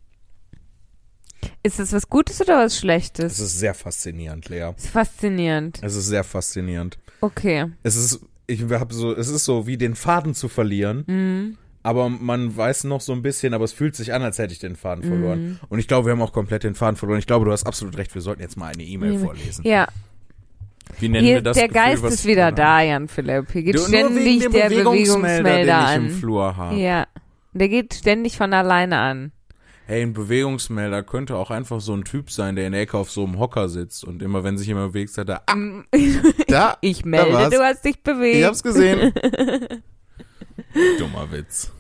Ist das was Gutes oder was Es Schlechtes? ist sehr faszinierend, Lea. ist faszinierend. Es ist sehr faszinierend. Okay. Es ist, ich habe so, es ist so wie den Faden zu verlieren, Mhm. aber man weiß noch so ein bisschen, aber es fühlt sich an, als hätte ich den Faden verloren. Mhm. Und ich glaube, wir haben auch komplett den Faden verloren. Ich glaube, du hast absolut recht. Wir sollten jetzt mal eine E-Mail E-Mail. vorlesen. Ja, Wie nennen hier, wir das? der Gefühl, Geist ist wieder da, Jan Philipp. Hier geht Du, ständig der Bewegungsmelder, Bewegungsmelder den ich an. im Flur habe. Ja, der geht ständig von alleine an. Hey, ein Bewegungsmelder könnte auch einfach so ein Typ sein, der in der Ecke auf so einem Hocker sitzt und immer, wenn sich jemand bewegt, sagt er, ah, da, Ich melde, war's. du hast dich bewegt. ich hab's gesehen. Dummer Witz.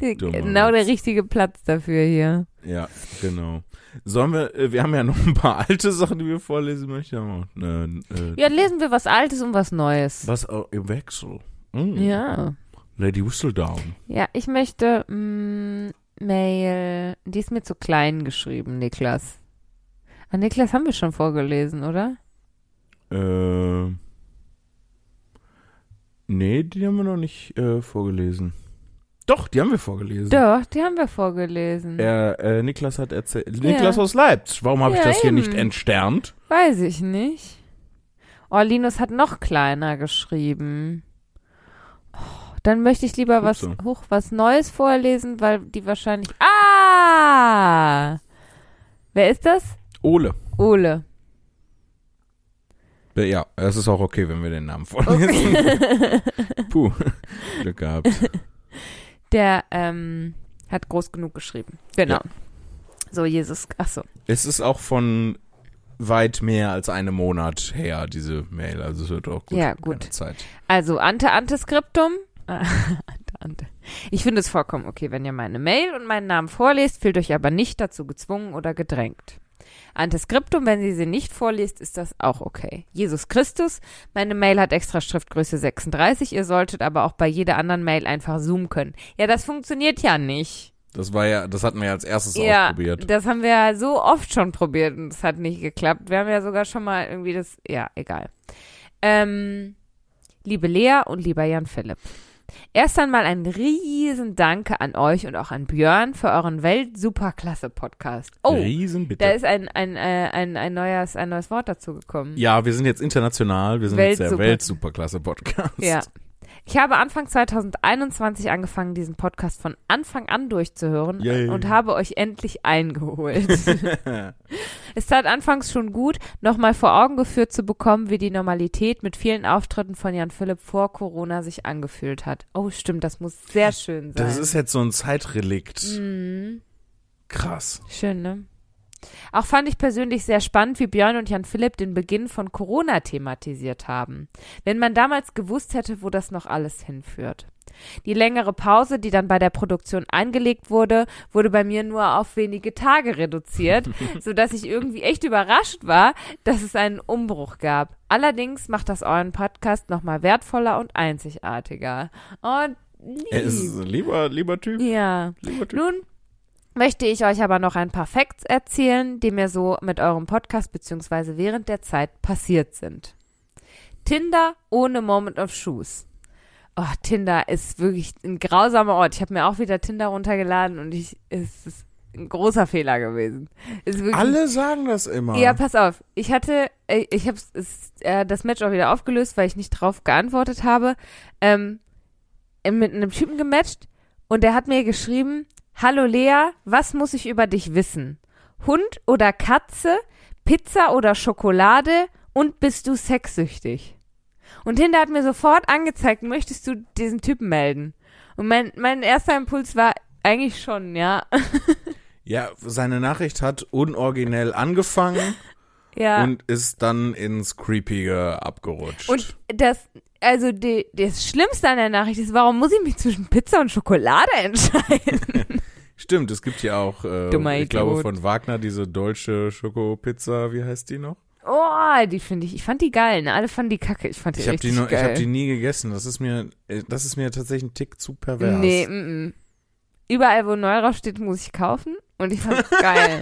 Der- Dummer genau der Witz. richtige Platz dafür hier. Ja, genau. Sollen wir, äh, wir haben ja noch ein paar alte Sachen, die wir vorlesen möchten. Äh, äh, Ja, lesen wir was Altes und was Neues. Was auch im Wechsel. Mm. Ja. Lady Whistledown. Ja, ich möchte mm, Mail. Die ist mir zu klein geschrieben, Niklas. Ah, Niklas haben wir schon vorgelesen, oder? Äh, nee, die haben wir noch nicht äh, vorgelesen. Doch, die haben wir vorgelesen. Doch, die haben wir vorgelesen. Er, äh, Niklas hat erzählt. Niklas aus Leipzig. Warum habe ich Ja, das hier eben. nicht entsternt? Weiß ich nicht. Oh, Linus hat noch kleiner geschrieben. Dann möchte ich lieber was, hoch, was Neues vorlesen, weil die wahrscheinlich. Ah! Wer ist das? Ole. Ole. Ja, es ist auch okay, wenn wir den Namen vorlesen. Okay. Puh, Glück gehabt. Der ähm, hat groß genug geschrieben. Genau. Ja. So, Jesus. Achso. Es ist auch von weit mehr als einem Monat her, diese Mail. Also es wird auch gut. Ja, gut. Zeit. Also, Ante Ante Ich finde es vollkommen okay, wenn ihr meine Mail und meinen Namen vorlest, fühlt euch aber nicht dazu gezwungen oder gedrängt. Ante Skriptum, wenn sie sie nicht vorliest, ist das auch okay. Jesus Christus, meine Mail hat extra Schriftgröße 36, ihr solltet aber auch bei jeder anderen Mail einfach zoomen können. Ja, das funktioniert ja nicht. Das war ja, das hatten wir ja als erstes ja, ausprobiert. das haben wir ja so oft schon probiert und es hat nicht geklappt. Wir haben ja sogar schon mal irgendwie das, ja, egal. Ähm, liebe Lea und lieber Jan Philipp. Erst einmal ein riesen Danke an euch und auch an Björn für euren Welt-Superklasse-Podcast. Oh, Riesen bitte. da ist ein, ein, äh, ein, ein, neues, ein neues Wort dazu gekommen. ja, wir sind jetzt international, wir sind Welt- jetzt der Super- Welt-Superklasse-Podcast. Ja. Ich habe Anfang 2021 angefangen, diesen Podcast von Anfang an durchzuhören Yay. und habe euch endlich eingeholt. es tat anfangs schon gut, nochmal vor Augen geführt zu bekommen, wie die Normalität mit vielen Auftritten von Jan Philipp vor Corona sich angefühlt hat. Oh, stimmt, das muss sehr schön sein. Das ist jetzt so ein Zeitrelikt. Mhm. Krass. Schön, ne? Auch fand ich persönlich sehr spannend, wie Björn und Jan Philipp den Beginn von Corona thematisiert haben. Wenn man damals gewusst hätte, wo das noch alles hinführt. Die längere Pause, die dann bei der Produktion eingelegt wurde, wurde bei mir nur auf wenige Tage reduziert, sodass ich irgendwie echt überrascht war, dass es einen Umbruch gab. Allerdings macht das euren Podcast nochmal wertvoller und einzigartiger. Und Er ist ein lieber, lieber Typ. ja. Lieber typ. Nun möchte ich euch aber noch ein paar Facts erzählen, die mir so mit eurem Podcast beziehungsweise während der Zeit passiert sind. Tinder ohne Moment of Shoes. Oh, Tinder ist wirklich ein grausamer Ort. Ich habe mir auch wieder Tinder runtergeladen und ich es ist ein großer Fehler gewesen. Wirklich, Alle sagen das immer. ja, pass auf. Ich hatte, äh, ich habe äh, das Match auch wieder aufgelöst, weil ich nicht drauf geantwortet habe. Ähm, äh, mit einem Typen gematcht und der hat mir geschrieben: Hallo Lea, was muss ich über dich wissen? Hund oder Katze, Pizza oder Schokolade und bist du sexsüchtig? Und Tinder hat mir sofort angezeigt, möchtest du diesen Typen melden? Und mein, mein erster Impuls war eigentlich schon, ja. ja, seine Nachricht hat unoriginell angefangen ja. und ist dann ins Creepige abgerutscht. Und das, also die, das Schlimmste an der Nachricht ist, warum muss ich mich zwischen Pizza und Schokolade entscheiden? Stimmt, es gibt ja auch, äh, Dummer ich glaube, von Wagner diese deutsche Schokopizza, wie heißt die noch? Oh, die finde ich, ich fand die geil, ne? Alle fanden die kacke, ich fand die Ich habe richtig die, noch- ich geil. hab die nie gegessen. Das ist mir, äh, das ist mir tatsächlich ein Tick zu pervers. Nee, mm, mm. Überall, wo neu drauf steht, muss ich kaufen und ich fand's geil.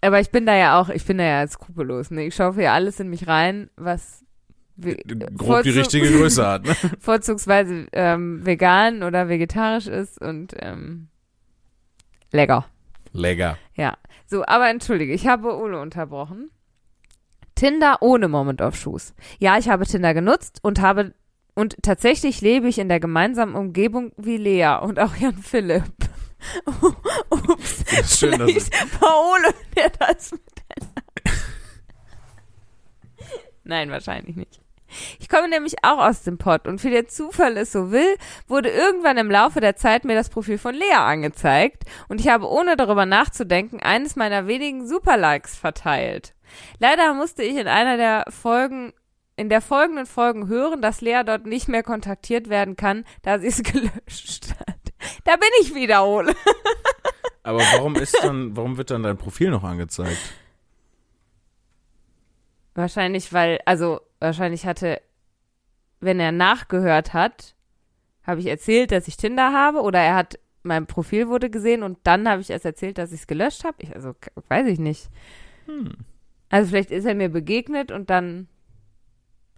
Aber ich bin da ja auch, ich bin da ja skrupellos, ne? Ich schaufel ja alles in mich rein, was Grob die richtige Größe hat. Ne? vorzugsweise ähm, vegan oder vegetarisch ist und ähm, lecker. Lecker. Ja, so, aber entschuldige, ich habe Ole unterbrochen. Tinder ohne Moment of Shoes. Ja, ich habe Tinder genutzt und habe und tatsächlich lebe ich in der gemeinsamen Umgebung wie Lea und auch Jan Philipp. Ups, Ist schön, dass vielleicht war Ole der das mit Nein, wahrscheinlich nicht. Ich komme nämlich auch aus dem Pott und wie der Zufall es so will, wurde irgendwann im Laufe der Zeit mir das Profil von Lea angezeigt und ich habe ohne darüber nachzudenken eines meiner wenigen Superlikes verteilt. Leider musste ich in einer der Folgen in der folgenden Folgen hören, dass Lea dort nicht mehr kontaktiert werden kann, da sie es gelöscht hat. Da bin ich wieder, Ole. Aber warum ist dann, warum wird dann dein Profil noch angezeigt? Wahrscheinlich, weil, also wahrscheinlich hatte, wenn er nachgehört hat, habe ich erzählt, dass ich Tinder habe oder er hat mein Profil wurde gesehen und dann habe ich erst erzählt, dass ich es gelöscht habe. Ich, also weiß ich nicht. Hm. Also vielleicht ist er mir begegnet und dann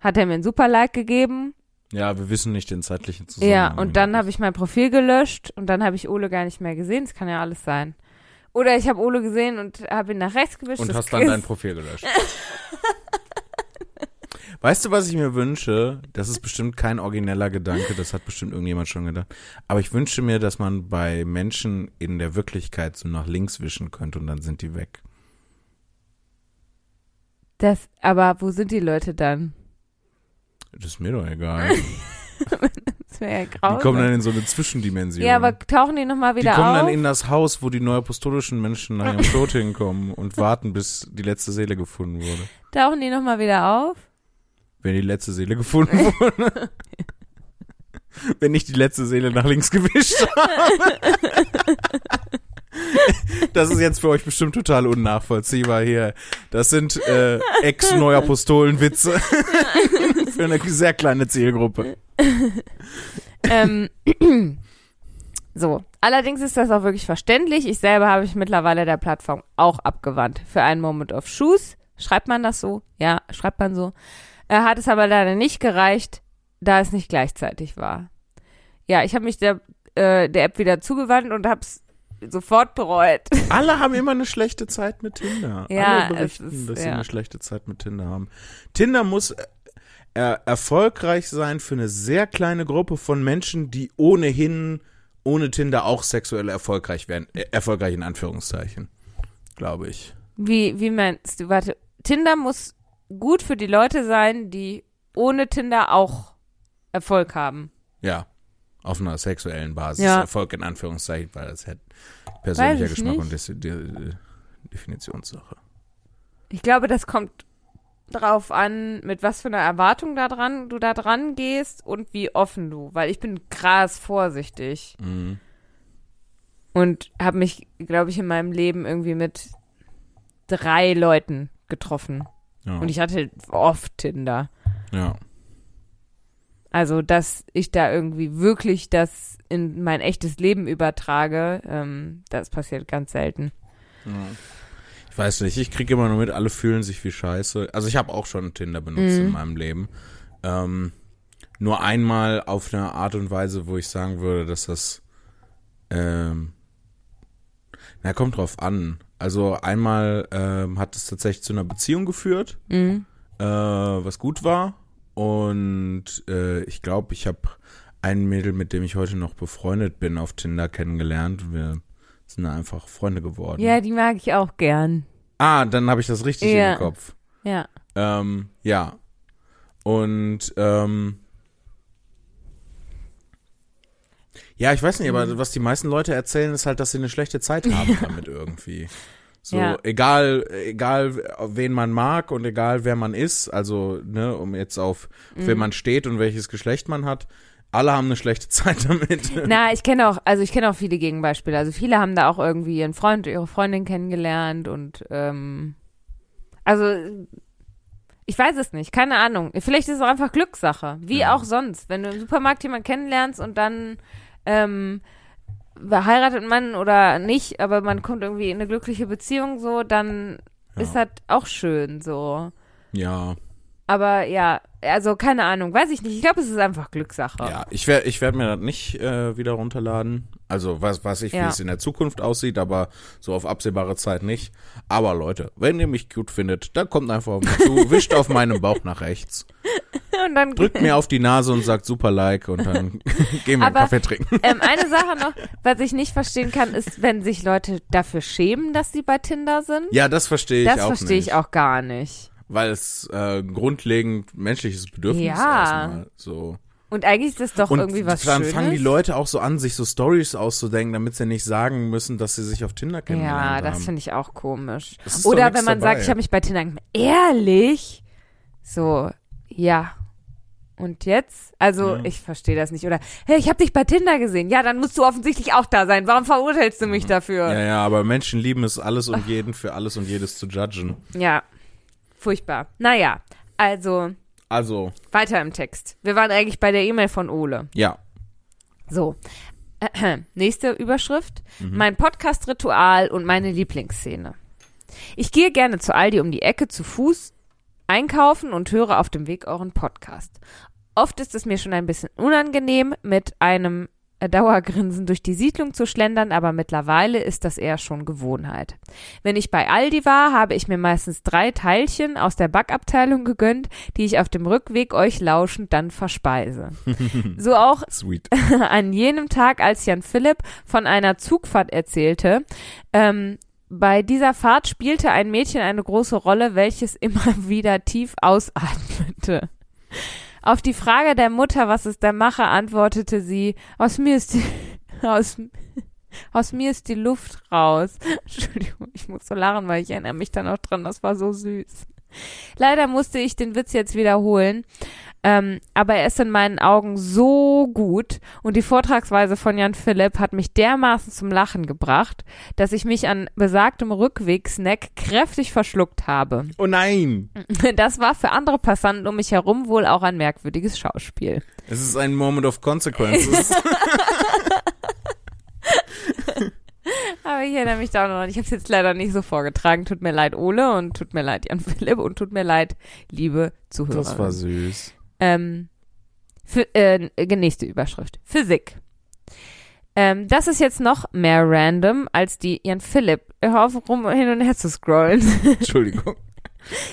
hat er mir ein Super-Like gegeben. Ja, wir wissen nicht den zeitlichen Zusammenhang. Ja, und dann habe ich mein Profil gelöscht und dann habe ich Ole gar nicht mehr gesehen. Das kann ja alles sein. Oder ich habe Ole gesehen und habe ihn nach rechts gewischt. Und hast dann dein Profil gelöscht. Weißt du, was ich mir wünsche? Das ist bestimmt kein origineller Gedanke, das hat bestimmt irgendjemand schon gedacht. Aber ich wünsche mir, dass man bei Menschen in der Wirklichkeit so nach links wischen könnte und dann sind die weg. das, aber wo sind die Leute dann? Das ist mir doch egal. Das wäre ja Die grausam. kommen dann in so eine Zwischendimension. Ja, aber tauchen die nochmal die wieder kommen auf? dann in das Haus, wo die neuapostolischen Menschen nach ihrem Tod hinkommen und warten, bis die letzte Seele gefunden wurde. tauchen die nochmal wieder auf? Wenn die letzte Seele gefunden wurde. Wenn nicht die letzte Seele nach links gewischt haben. Das ist jetzt für euch bestimmt total unnachvollziehbar hier. Das sind äh, Ex-Neuapostolen-Witze. für eine sehr kleine Zielgruppe. ähm, so. Allerdings ist das auch wirklich verständlich. Ich selber habe ich mittlerweile der Plattform auch abgewandt. Für einen Moment of Shoes. Schreibt man das so? Ja, schreibt man so. Äh, hat es aber leider nicht gereicht, da es nicht gleichzeitig war. Ja, ich habe mich der, äh, der App wieder zugewandt und habe es sofort bereut. Alle haben immer eine schlechte Zeit mit Tinder. Ja, Alle berichten, ist- dass sie ja. eine schlechte Zeit mit Tinder haben. Tinder muss äh, erfolgreich sein für eine sehr kleine Gruppe von Menschen, die ohnehin ohne Tinder auch sexuell erfolgreich werden. Äh, erfolgreich in Anführungszeichen, glaube ich. Wie, wie meinst du? Warte, Tinder muss gut für die Leute sein, die ohne Tinder auch Erfolg haben. Ja, auf einer sexuellen Basis. Ja. Erfolg in Anführungszeichen, weil das hat persönlicher Geschmack nicht. und De Definitionssache. Ich glaube, das kommt drauf an, mit was für einer Erwartung da dran, du da dran gehst und wie offen du, weil ich bin krass vorsichtig Mhm. und habe mich, glaube ich, in meinem Leben irgendwie mit drei Leuten getroffen Ja. und ich hatte oft Tinder. ja. Also, dass ich da irgendwie wirklich das in mein echtes Leben übertrage, ähm, das passiert ganz selten. Ja. Ich weiß nicht, ich kriege immer nur mit, alle fühlen sich wie Scheiße. Also ich habe auch schon Tinder benutzt Mhm. in meinem Leben. Ähm, nur einmal auf eine Art und Weise, wo ich sagen würde, dass das ähm, na, kommt drauf an. Also einmal ähm, hat es tatsächlich zu einer Beziehung geführt, Mhm. äh, was gut war. Und äh, ich glaube, ich habe ein Mädel, mit dem ich heute noch befreundet bin, auf Tinder kennengelernt. Wir sind einfach Freunde geworden. Ja, die mag ich auch gern. Ah, dann habe ich das richtig Ja. im Kopf. Ja. Ähm, ja. Und ähm, ja, ich weiß nicht, Mhm. aber was die meisten Leute erzählen, ist halt, dass sie eine schlechte Zeit haben damit irgendwie. So, Ja. egal, egal, wen man mag und egal, wer man ist, also, ne, um jetzt auf, Mhm. wen man steht und welches Geschlecht man hat, alle haben eine schlechte Zeit damit. Na, ich kenne auch, also ich kenne auch viele Gegenbeispiele. Also viele haben da auch irgendwie ihren Freund, ihre Freundin kennengelernt und ähm, also ich weiß es nicht, keine Ahnung. Vielleicht ist es auch einfach Glückssache, wie Ja. auch sonst. Wenn du im Supermarkt jemanden kennenlernst und dann ähm, heiratet man oder nicht, aber man kommt irgendwie in eine glückliche Beziehung so, dann Ja. ist das auch schön so. ja, Aber ja, also keine Ahnung, weiß ich nicht. Ich glaube, es ist einfach Glückssache. ja, ich werde ich werd mir das nicht äh, wieder runterladen. Also was weiß ich, wie Ja. es in der Zukunft aussieht, aber so auf absehbare Zeit nicht. Aber Leute, wenn ihr mich gut findet, dann kommt einfach auf mich zu, wischt auf meinem Bauch nach rechts, Und dann drückt mir auf die Nase und sagt super Like und dann gehen wir einen Kaffee trinken. Ähm, eine Sache noch, was ich nicht verstehen kann, ist, wenn sich Leute dafür schämen, dass sie bei Tinder sind. Ja, das verstehe ich das auch verstehe nicht. ich auch gar nicht. Weil es äh, grundlegend menschliches Bedürfnis Ja. ist erstmal. So. Und eigentlich ist das doch Und irgendwie was dann Schönes. fangen die Leute auch so an, sich so Stories auszudenken, damit sie nicht sagen müssen, dass sie sich auf Tinder kennengelernt ja, haben. das finde ich auch komisch. Das Oder wenn man dabei. sagt, ich habe mich bei Tinder. Ehrlich? So, ja. Und jetzt? Also, Ja. ich verstehe das nicht. Oder, hey, ich habe dich bei Tinder gesehen. Ja, dann musst du offensichtlich auch da sein. Warum verurteilst du mich dafür? Ja, ja, aber Menschen lieben es, alles und jeden für alles und jedes zu judgen. ja. Furchtbar. Naja, also, Also, weiter im Text. Wir waren eigentlich bei der E-Mail von Ole. ja. So. Nächste Überschrift. Mein Podcast-Ritual und meine Lieblingsszene. Ich gehe gerne zu Aldi um die Ecke zu Fuß einkaufen und höre auf dem Weg euren Podcast. Oft ist es mir schon ein bisschen unangenehm, mit einem äh, Dauergrinsen durch die Siedlung zu schlendern, aber mittlerweile ist das eher schon Gewohnheit. Wenn ich bei Aldi war, habe ich mir meistens drei Teilchen aus der Backabteilung gegönnt, die ich auf dem Rückweg euch lauschend dann verspeise. so auch Sweet. an jenem Tag, als Jan Philipp von einer Zugfahrt erzählte. Ähm, bei dieser Fahrt spielte ein Mädchen eine große Rolle, welches immer wieder tief ausatmete. Auf die Frage der Mutter, was es der Mache, antwortete sie, aus mir ist die, aus, aus mir ist die Luft raus. Entschuldigung, ich muss so lachen, weil ich erinnere mich dann auch dran, das war so süß. Leider musste ich den Witz jetzt wiederholen. Ähm, aber er ist in meinen Augen so gut und die Vortragsweise von Jan Philipp hat mich dermaßen zum Lachen gebracht, dass ich mich an besagtem Rückwegsnack kräftig verschluckt habe. Oh nein! Das war für andere Passanten um mich herum wohl auch ein merkwürdiges Schauspiel. Es ist ein Moment of consequences. Aber ich erinnere mich da noch. Ich habe es jetzt leider nicht so vorgetragen. Tut mir leid, Ole, und tut mir leid, Jan Philipp, und tut mir leid, liebe Zuhörer. das war süß. Ähm, für, äh, nächste Überschrift. Physik. Ähm, das ist jetzt noch mehr random als die Jan Philipp. Hör auf, rum hin und her zu scrollen. Entschuldigung.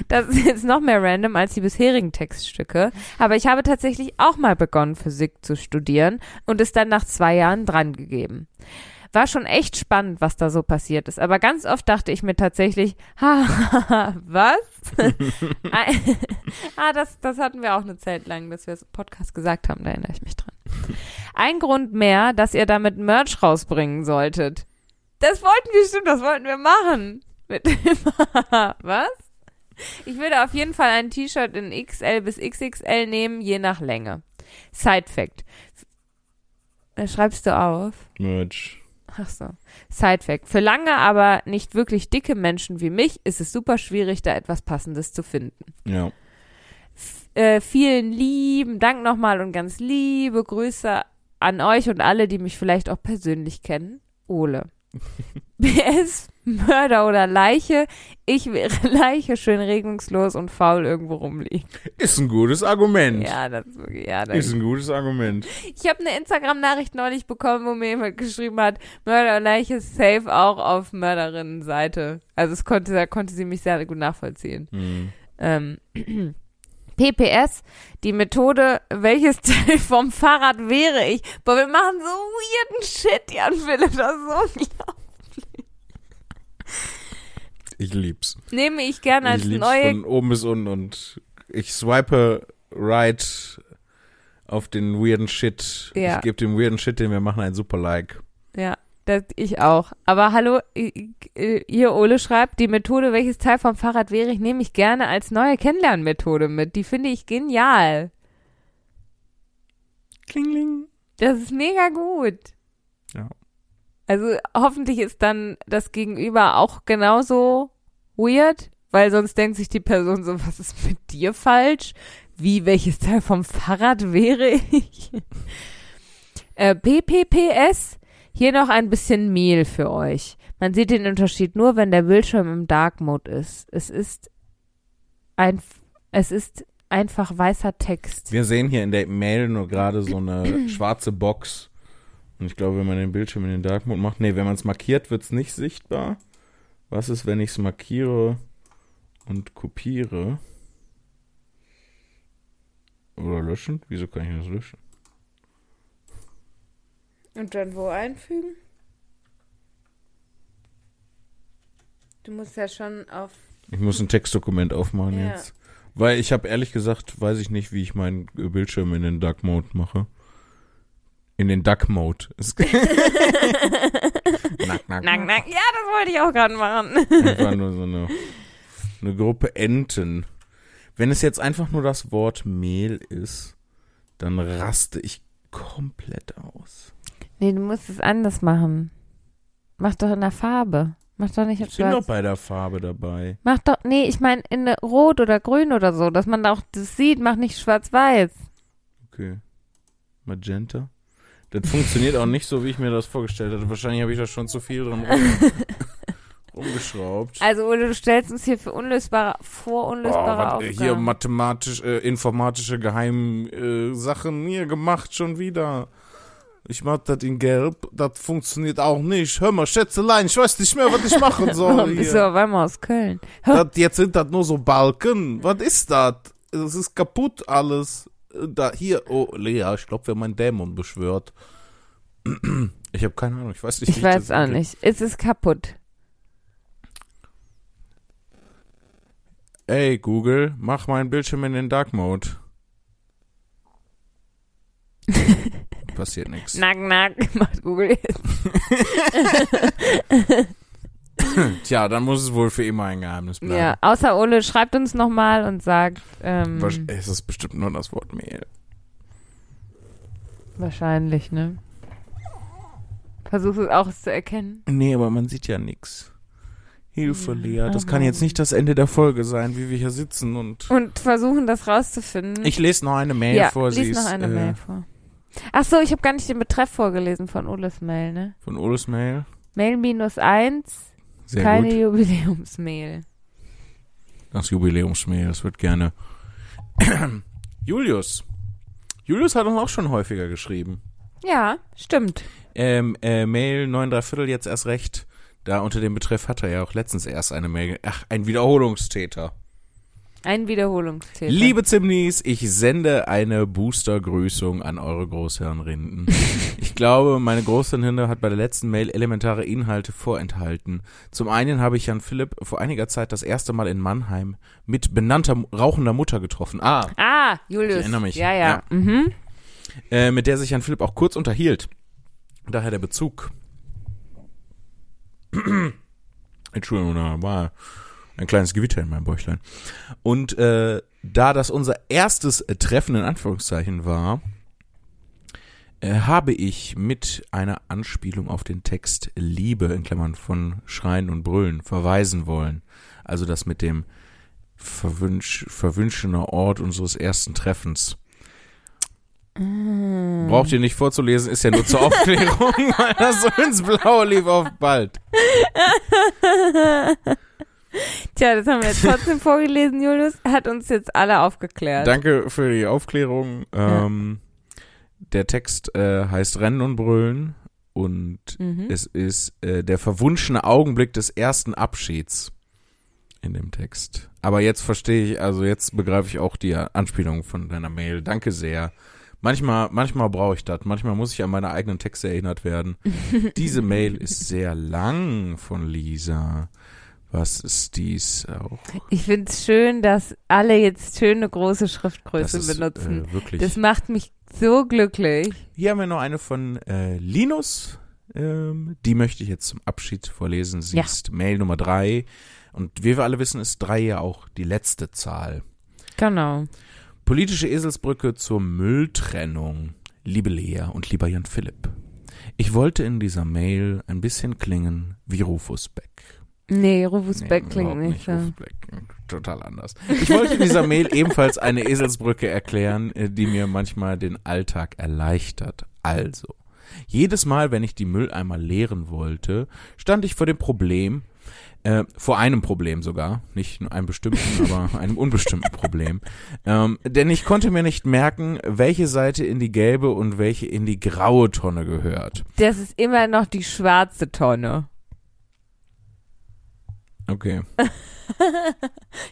Das ist jetzt noch mehr random als die bisherigen Textstücke. Aber ich habe tatsächlich auch mal begonnen, Physik zu studieren und es dann nach zwei Jahren drangegeben. War schon echt spannend, was da so passiert ist. Aber ganz oft dachte ich mir tatsächlich, ha, was? ah, das, das hatten wir auch eine Zeit lang, dass wir es im Podcast gesagt haben, da erinnere ich mich dran. Ein Grund mehr, dass ihr damit Merch rausbringen solltet. Das wollten wir, stimmt, das wollten wir machen. Mit was? Ich würde auf jeden Fall ein T-Shirt in XL bis XXL nehmen, je nach Länge. Side Fact. Schreibst du auf? Merch. Ach so. Side Fact. Für lange, aber nicht wirklich dicke Menschen wie mich ist es super schwierig, da etwas Passendes zu finden. Ja. Äh, vielen lieben Dank nochmal und ganz liebe Grüße an euch und alle, die mich vielleicht auch persönlich kennen. Ole. PS, Mörder oder Leiche. Ich wäre Leiche, schön regungslos und faul irgendwo rumliegen. Ist ein gutes Argument. Ja, das ja, das Ist ein gutes Argument. Ich habe eine Instagram-Nachricht neulich bekommen, wo mir jemand geschrieben hat, Mörder und Leiche ist safe auch auf Mörderinnenseite. Also es konnte, da konnte sie mich sehr gut nachvollziehen. Hm. Ähm, PPS, die Methode, welches Teil vom Fahrrad wäre ich? Boah, wir machen so weirden Shit, Jan Philipp, das ist so unglaublich. Ich lieb's. Nehme ich gerne als ich lieb's neue. von oben bis unten und ich swipe right auf den weirden Shit. Ja. Ich gebe dem weirden Shit, den wir machen, ein super Like. Ja, das, ich auch. Aber hallo, i- hier Ole schreibt, die Methode, welches Teil vom Fahrrad wäre ich, nehme ich gerne als neue Kennenlernmethode mit. Die finde ich genial. Klingling. Das ist mega gut. Also hoffentlich ist dann das Gegenüber auch genauso weird, weil sonst denkt sich die Person so, was ist mit dir falsch? Wie, welches Teil vom Fahrrad wäre ich? äh, PPPS, hier noch ein bisschen Mehl für euch. Man sieht den Unterschied nur, wenn der Bildschirm im Dark Mode ist. Es ist ein, es ist einfach weißer Text. Wir sehen hier in der Mail nur gerade so eine schwarze Box. Und ich glaube, wenn man den Bildschirm in den Dark Mode macht, nee, wenn man es markiert, wird es nicht sichtbar. Was ist, wenn ich es markiere und kopiere? Oder löschen? Wieso kann ich das löschen? Und dann wo einfügen? Du musst ja schon auf. Ich muss ein Textdokument aufmachen Ja. jetzt. Weil ich habe ehrlich gesagt, weiß ich nicht, wie ich meinen Bildschirm in den Dark Mode mache. In den Duck Mode. Es- nack, nack, Nack, nack. Ja, das wollte ich auch gerade machen. Einfach nur so eine, eine Gruppe Enten. Wenn es jetzt einfach nur das Wort Mehl ist, dann raste ich komplett aus. Nee, du musst es anders machen. Mach doch in der Farbe. Mach doch nicht in Ich bin doch bei der Farbe dabei. Mach doch, nee, ich meine in rot oder grün oder so, dass man auch das sieht, mach nicht schwarz-weiß. Okay. Magenta. Das funktioniert auch nicht so, wie ich mir das vorgestellt hatte. Wahrscheinlich habe ich da schon zu viel dran rum, rumgeschraubt. Also, Ole, du stellst uns hier für unlösbare, vor Oh, unlösbare äh, Aufgaben. hier mathematisch, äh, informatische Geheim äh, hier gemacht schon wieder. Ich mach das in Gelb, das funktioniert auch nicht. Hör mal, Schätzelein, ich weiß nicht mehr, was ich machen soll Warum bist du auf einmal aus Köln? Das, jetzt sind das nur so Balken. Was ist das? Es ist kaputt alles. Da, hier, oh, Lea, ich glaube, wir haben einen Dämon beschwört. Ich habe keine Ahnung, ich weiß nicht. wie Ich weiß auch nicht. Es ist kaputt. Ey, Google, mach meinen Bildschirm in den Dark Mode. Passiert nichts. Nack, nack, macht Google jetzt. Tja, dann muss es wohl für immer ein Geheimnis bleiben. Ja, außer Ole schreibt uns nochmal und sagt, ähm, Es ist bestimmt nur das Wort Mehl. wahrscheinlich, ne? Versuch es auch es zu erkennen. Nee, aber man sieht ja nichts. Hilfe, Lea. Das aber- kann jetzt nicht das Ende der Folge sein, wie wir hier sitzen und. Und versuchen das rauszufinden. Ich lese noch eine Mail ja, vor. Sie lies noch eine äh, Mail vor. Ach so, ich habe gar nicht den Betreff vorgelesen von Oles Mail, ne? Von Oles Mail. Mail minus eins, Sehr keine gut. Jubiläumsmail. Das Jubiläumsmail, das wird gerne. Julius. Julius hat uns auch schon häufiger geschrieben. Ja, stimmt. Ähm, äh, Mail 9 3 Viertel jetzt erst recht. Da unter dem Betreff hat er ja auch letztens erst eine Mail. Ach, ein Wiederholungstäter. Ein Wiederholungstäter. Liebe Zimnis, ich sende eine Booster-Grüßung an eure Großhirnrinden. ich glaube, meine Großhirnrinde hat bei der letzten Mail elementare Inhalte vorenthalten. Zum einen habe ich Jan Philipp vor einiger Zeit das erste Mal in Mannheim mit benannter rauchender Mutter getroffen. Ah, Ah, Julius. Ich erinnere mich. Ja, ja. Ja. Mhm. äh, mit der sich Jan Philipp auch kurz unterhielt. Daher der Bezug. Entschuldigung, war. Ein kleines Gewitter in meinem Bäuchlein. Und äh, da das unser erstes äh, Treffen in Anführungszeichen war, äh, habe ich mit einer Anspielung auf den Text Liebe in Klammern von Schreien und Brüllen verweisen wollen. Also das mit dem verwünsch, verwünschener Ort unseres ersten Treffens. Mm. Braucht ihr nicht vorzulesen, ist ja nur zur Aufklärung, weil das so ins Blaue lief auf bald. Tja, das haben wir jetzt trotzdem vorgelesen, Julius. Hat uns jetzt alle aufgeklärt. Danke für die Aufklärung. Ähm, Der Text äh, heißt Rennen und Brüllen und Mhm. es ist äh, der verwunschene Augenblick des ersten Abschieds in dem Text. Aber jetzt verstehe ich, also jetzt begreife ich auch die Anspielung von deiner Mail. Danke sehr. Manchmal, manchmal brauche ich das. Manchmal muss ich an meine eigenen Texte erinnert werden. Diese Mail ist sehr lang von Lisa. Was ist dies auch? Ich finde es schön, dass alle jetzt schöne große Schriftgröße Das ist, benutzen. Äh, wirklich. das macht mich so glücklich. Hier haben wir noch eine von äh, Linus. Ähm, die möchte ich jetzt zum Abschied vorlesen. Sie Ja. ist Mail Nummer drei. Und wie wir alle wissen, ist drei ja auch die letzte Zahl. Genau. Politische Eselsbrücke zur Mülltrennung. Liebe Lea und lieber Jan Philipp. Ich wollte in dieser Mail ein bisschen klingen wie Rufus Beck. Nee, Rufus Nee, Beck klingt nicht so. Rufus Beck. Total anders. Ich wollte in dieser Mail ebenfalls eine Eselsbrücke erklären, äh, die mir manchmal den Alltag erleichtert. Also, jedes Mal, wenn ich die Mülleimer leeren wollte, stand ich vor dem Problem, äh, vor einem Problem sogar, nicht nur einem bestimmten, aber einem unbestimmten Problem. Ähm, denn ich konnte mir nicht merken, welche Seite in die gelbe und welche in die graue Tonne gehört. Das ist immer noch die schwarze Tonne. Okay.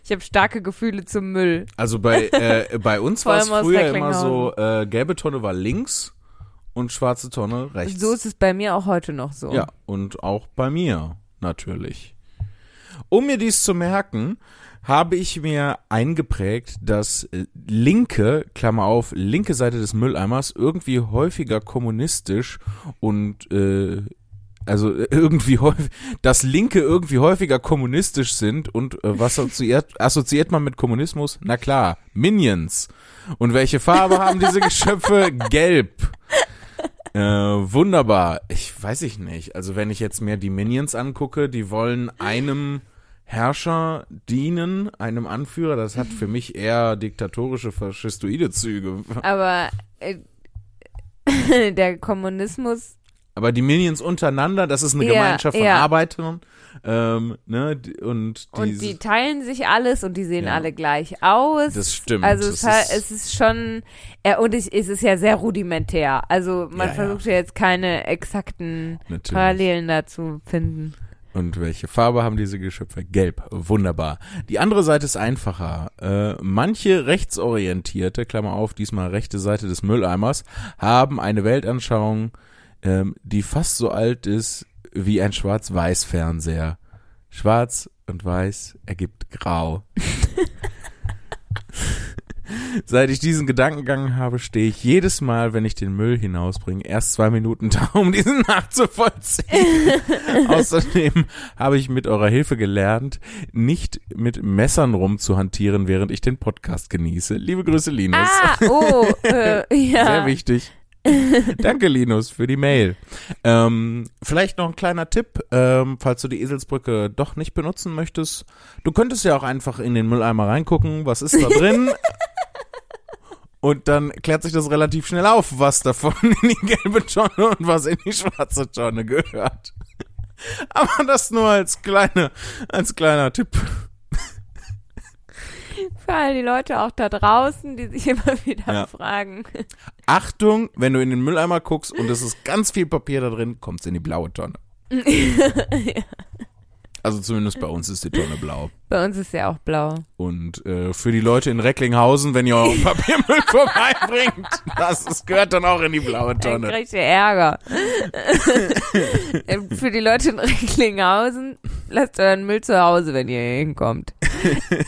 Ich habe starke Gefühle zum Müll. Also bei, äh, bei uns war es früher immer so, äh, gelbe Tonne war links und schwarze Tonne rechts. So ist es bei mir auch heute noch so. Ja, und auch bei mir natürlich. Um mir dies zu merken, habe ich mir eingeprägt, dass äh, linke, Klammer auf, linke Seite des Mülleimers irgendwie häufiger kommunistisch und äh, also äh, irgendwie häufig, dass Linke irgendwie häufiger kommunistisch sind und äh, was assoziiert, assoziiert man mit Kommunismus? Na klar, Minions. Und welche Farbe haben diese Geschöpfe? Gelb. Äh, wunderbar. Ich weiß ich nicht. Also wenn ich jetzt mir die Minions angucke, die wollen einem Herrscher dienen, einem Anführer. Das hat für mich eher diktatorische, faschistoide Züge. Aber äh, der Kommunismus, Aber die Minions untereinander, das ist eine Ja, Gemeinschaft von ja. Arbeitern. Ähm, ne, die- und, und diese- die teilen sich alles und die sehen Ja. alle gleich aus. Das stimmt. Also es, ist- es ist schon, äh, und ich, es ist ja sehr rudimentär. Also man Ja, ja. versucht ja jetzt keine exakten Natürlich. Parallelen dazu finden. Und welche Farbe haben diese Geschöpfe? Gelb. Wunderbar. Die andere Seite ist einfacher. Äh, manche rechtsorientierte, Klammer auf, diesmal rechte Seite des Mülleimers, haben eine Weltanschauung, ähm, die fast so alt ist wie ein Schwarz-Weiß-Fernseher. Schwarz und Weiß ergibt Grau. Seit ich diesen Gedankengang habe, stehe ich jedes Mal, wenn ich den Müll hinausbringe, erst zwei Minuten da, um diesen nachzuvollziehen. Außerdem habe ich mit eurer Hilfe gelernt, nicht mit Messern rumzuhantieren, während ich den Podcast genieße. Liebe Grüße, Linus. Ah, oh, äh, ja. Sehr wichtig. Danke, Linus, für die Mail. Ähm, vielleicht noch ein kleiner Tipp, ähm, falls du die Eselsbrücke doch nicht benutzen möchtest. Du könntest ja auch einfach in den Mülleimer reingucken, was ist da drin. Und dann klärt sich das relativ schnell auf, was davon in die gelbe Tonne und was in die schwarze Tonne gehört. Aber das nur als kleine, als kleiner Tipp. Für all die Leute auch da draußen, die sich immer wieder Ja. fragen. Achtung, wenn du in den Mülleimer guckst und es ist ganz viel Papier da drin, kommt's in die blaue Tonne. Also zumindest bei uns ist die Tonne blau. Bei uns ist ja auch blau. Und äh, für die Leute in Recklinghausen, wenn ihr euren Papiermüll vorbeibringt, das ist, gehört dann auch in die blaue Tonne. kriegt ihr Ärger. Ähm, Für die Leute in Recklinghausen, lasst euren Müll zu Hause, wenn ihr hier hinkommt.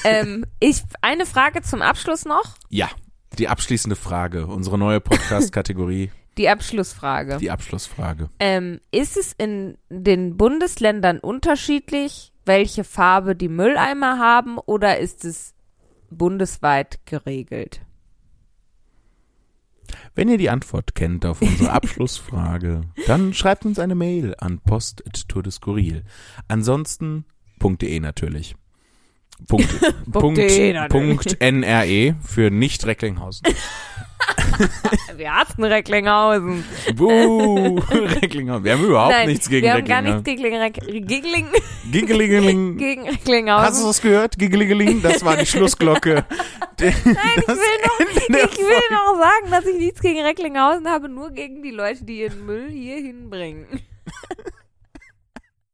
ähm, ich, eine Frage zum Abschluss noch. Ja, die abschließende Frage, unsere neue Podcast-Kategorie, Die Abschlussfrage. die Abschlussfrage. Ähm, ist es in den Bundesländern unterschiedlich, welche Farbe die Mülleimer haben oder ist es bundesweit geregelt? Wenn ihr die Antwort kennt auf unsere Abschlussfrage, dann schreibt uns eine Mail an post.tourdeskurril. Ansonsten .de natürlich. Punkt, Punkt, natürlich. Punkt NRE für nicht Recklinghausen. Wir hassen Recklinghausen. Buh, Recklinghausen. Wir haben überhaupt Nein, nichts gegen wir haben gar nichts Recklinghausen. gegen, Reck Giggling, Gigglingeling. gegen Hast du Recklinghausen. das gehört? Gigglingeling, das war die Schlussglocke. Nein, Ich will, noch, ich will noch sagen, dass ich nichts gegen Recklinghausen habe, nur gegen die Leute, die ihren Müll hier hinbringen.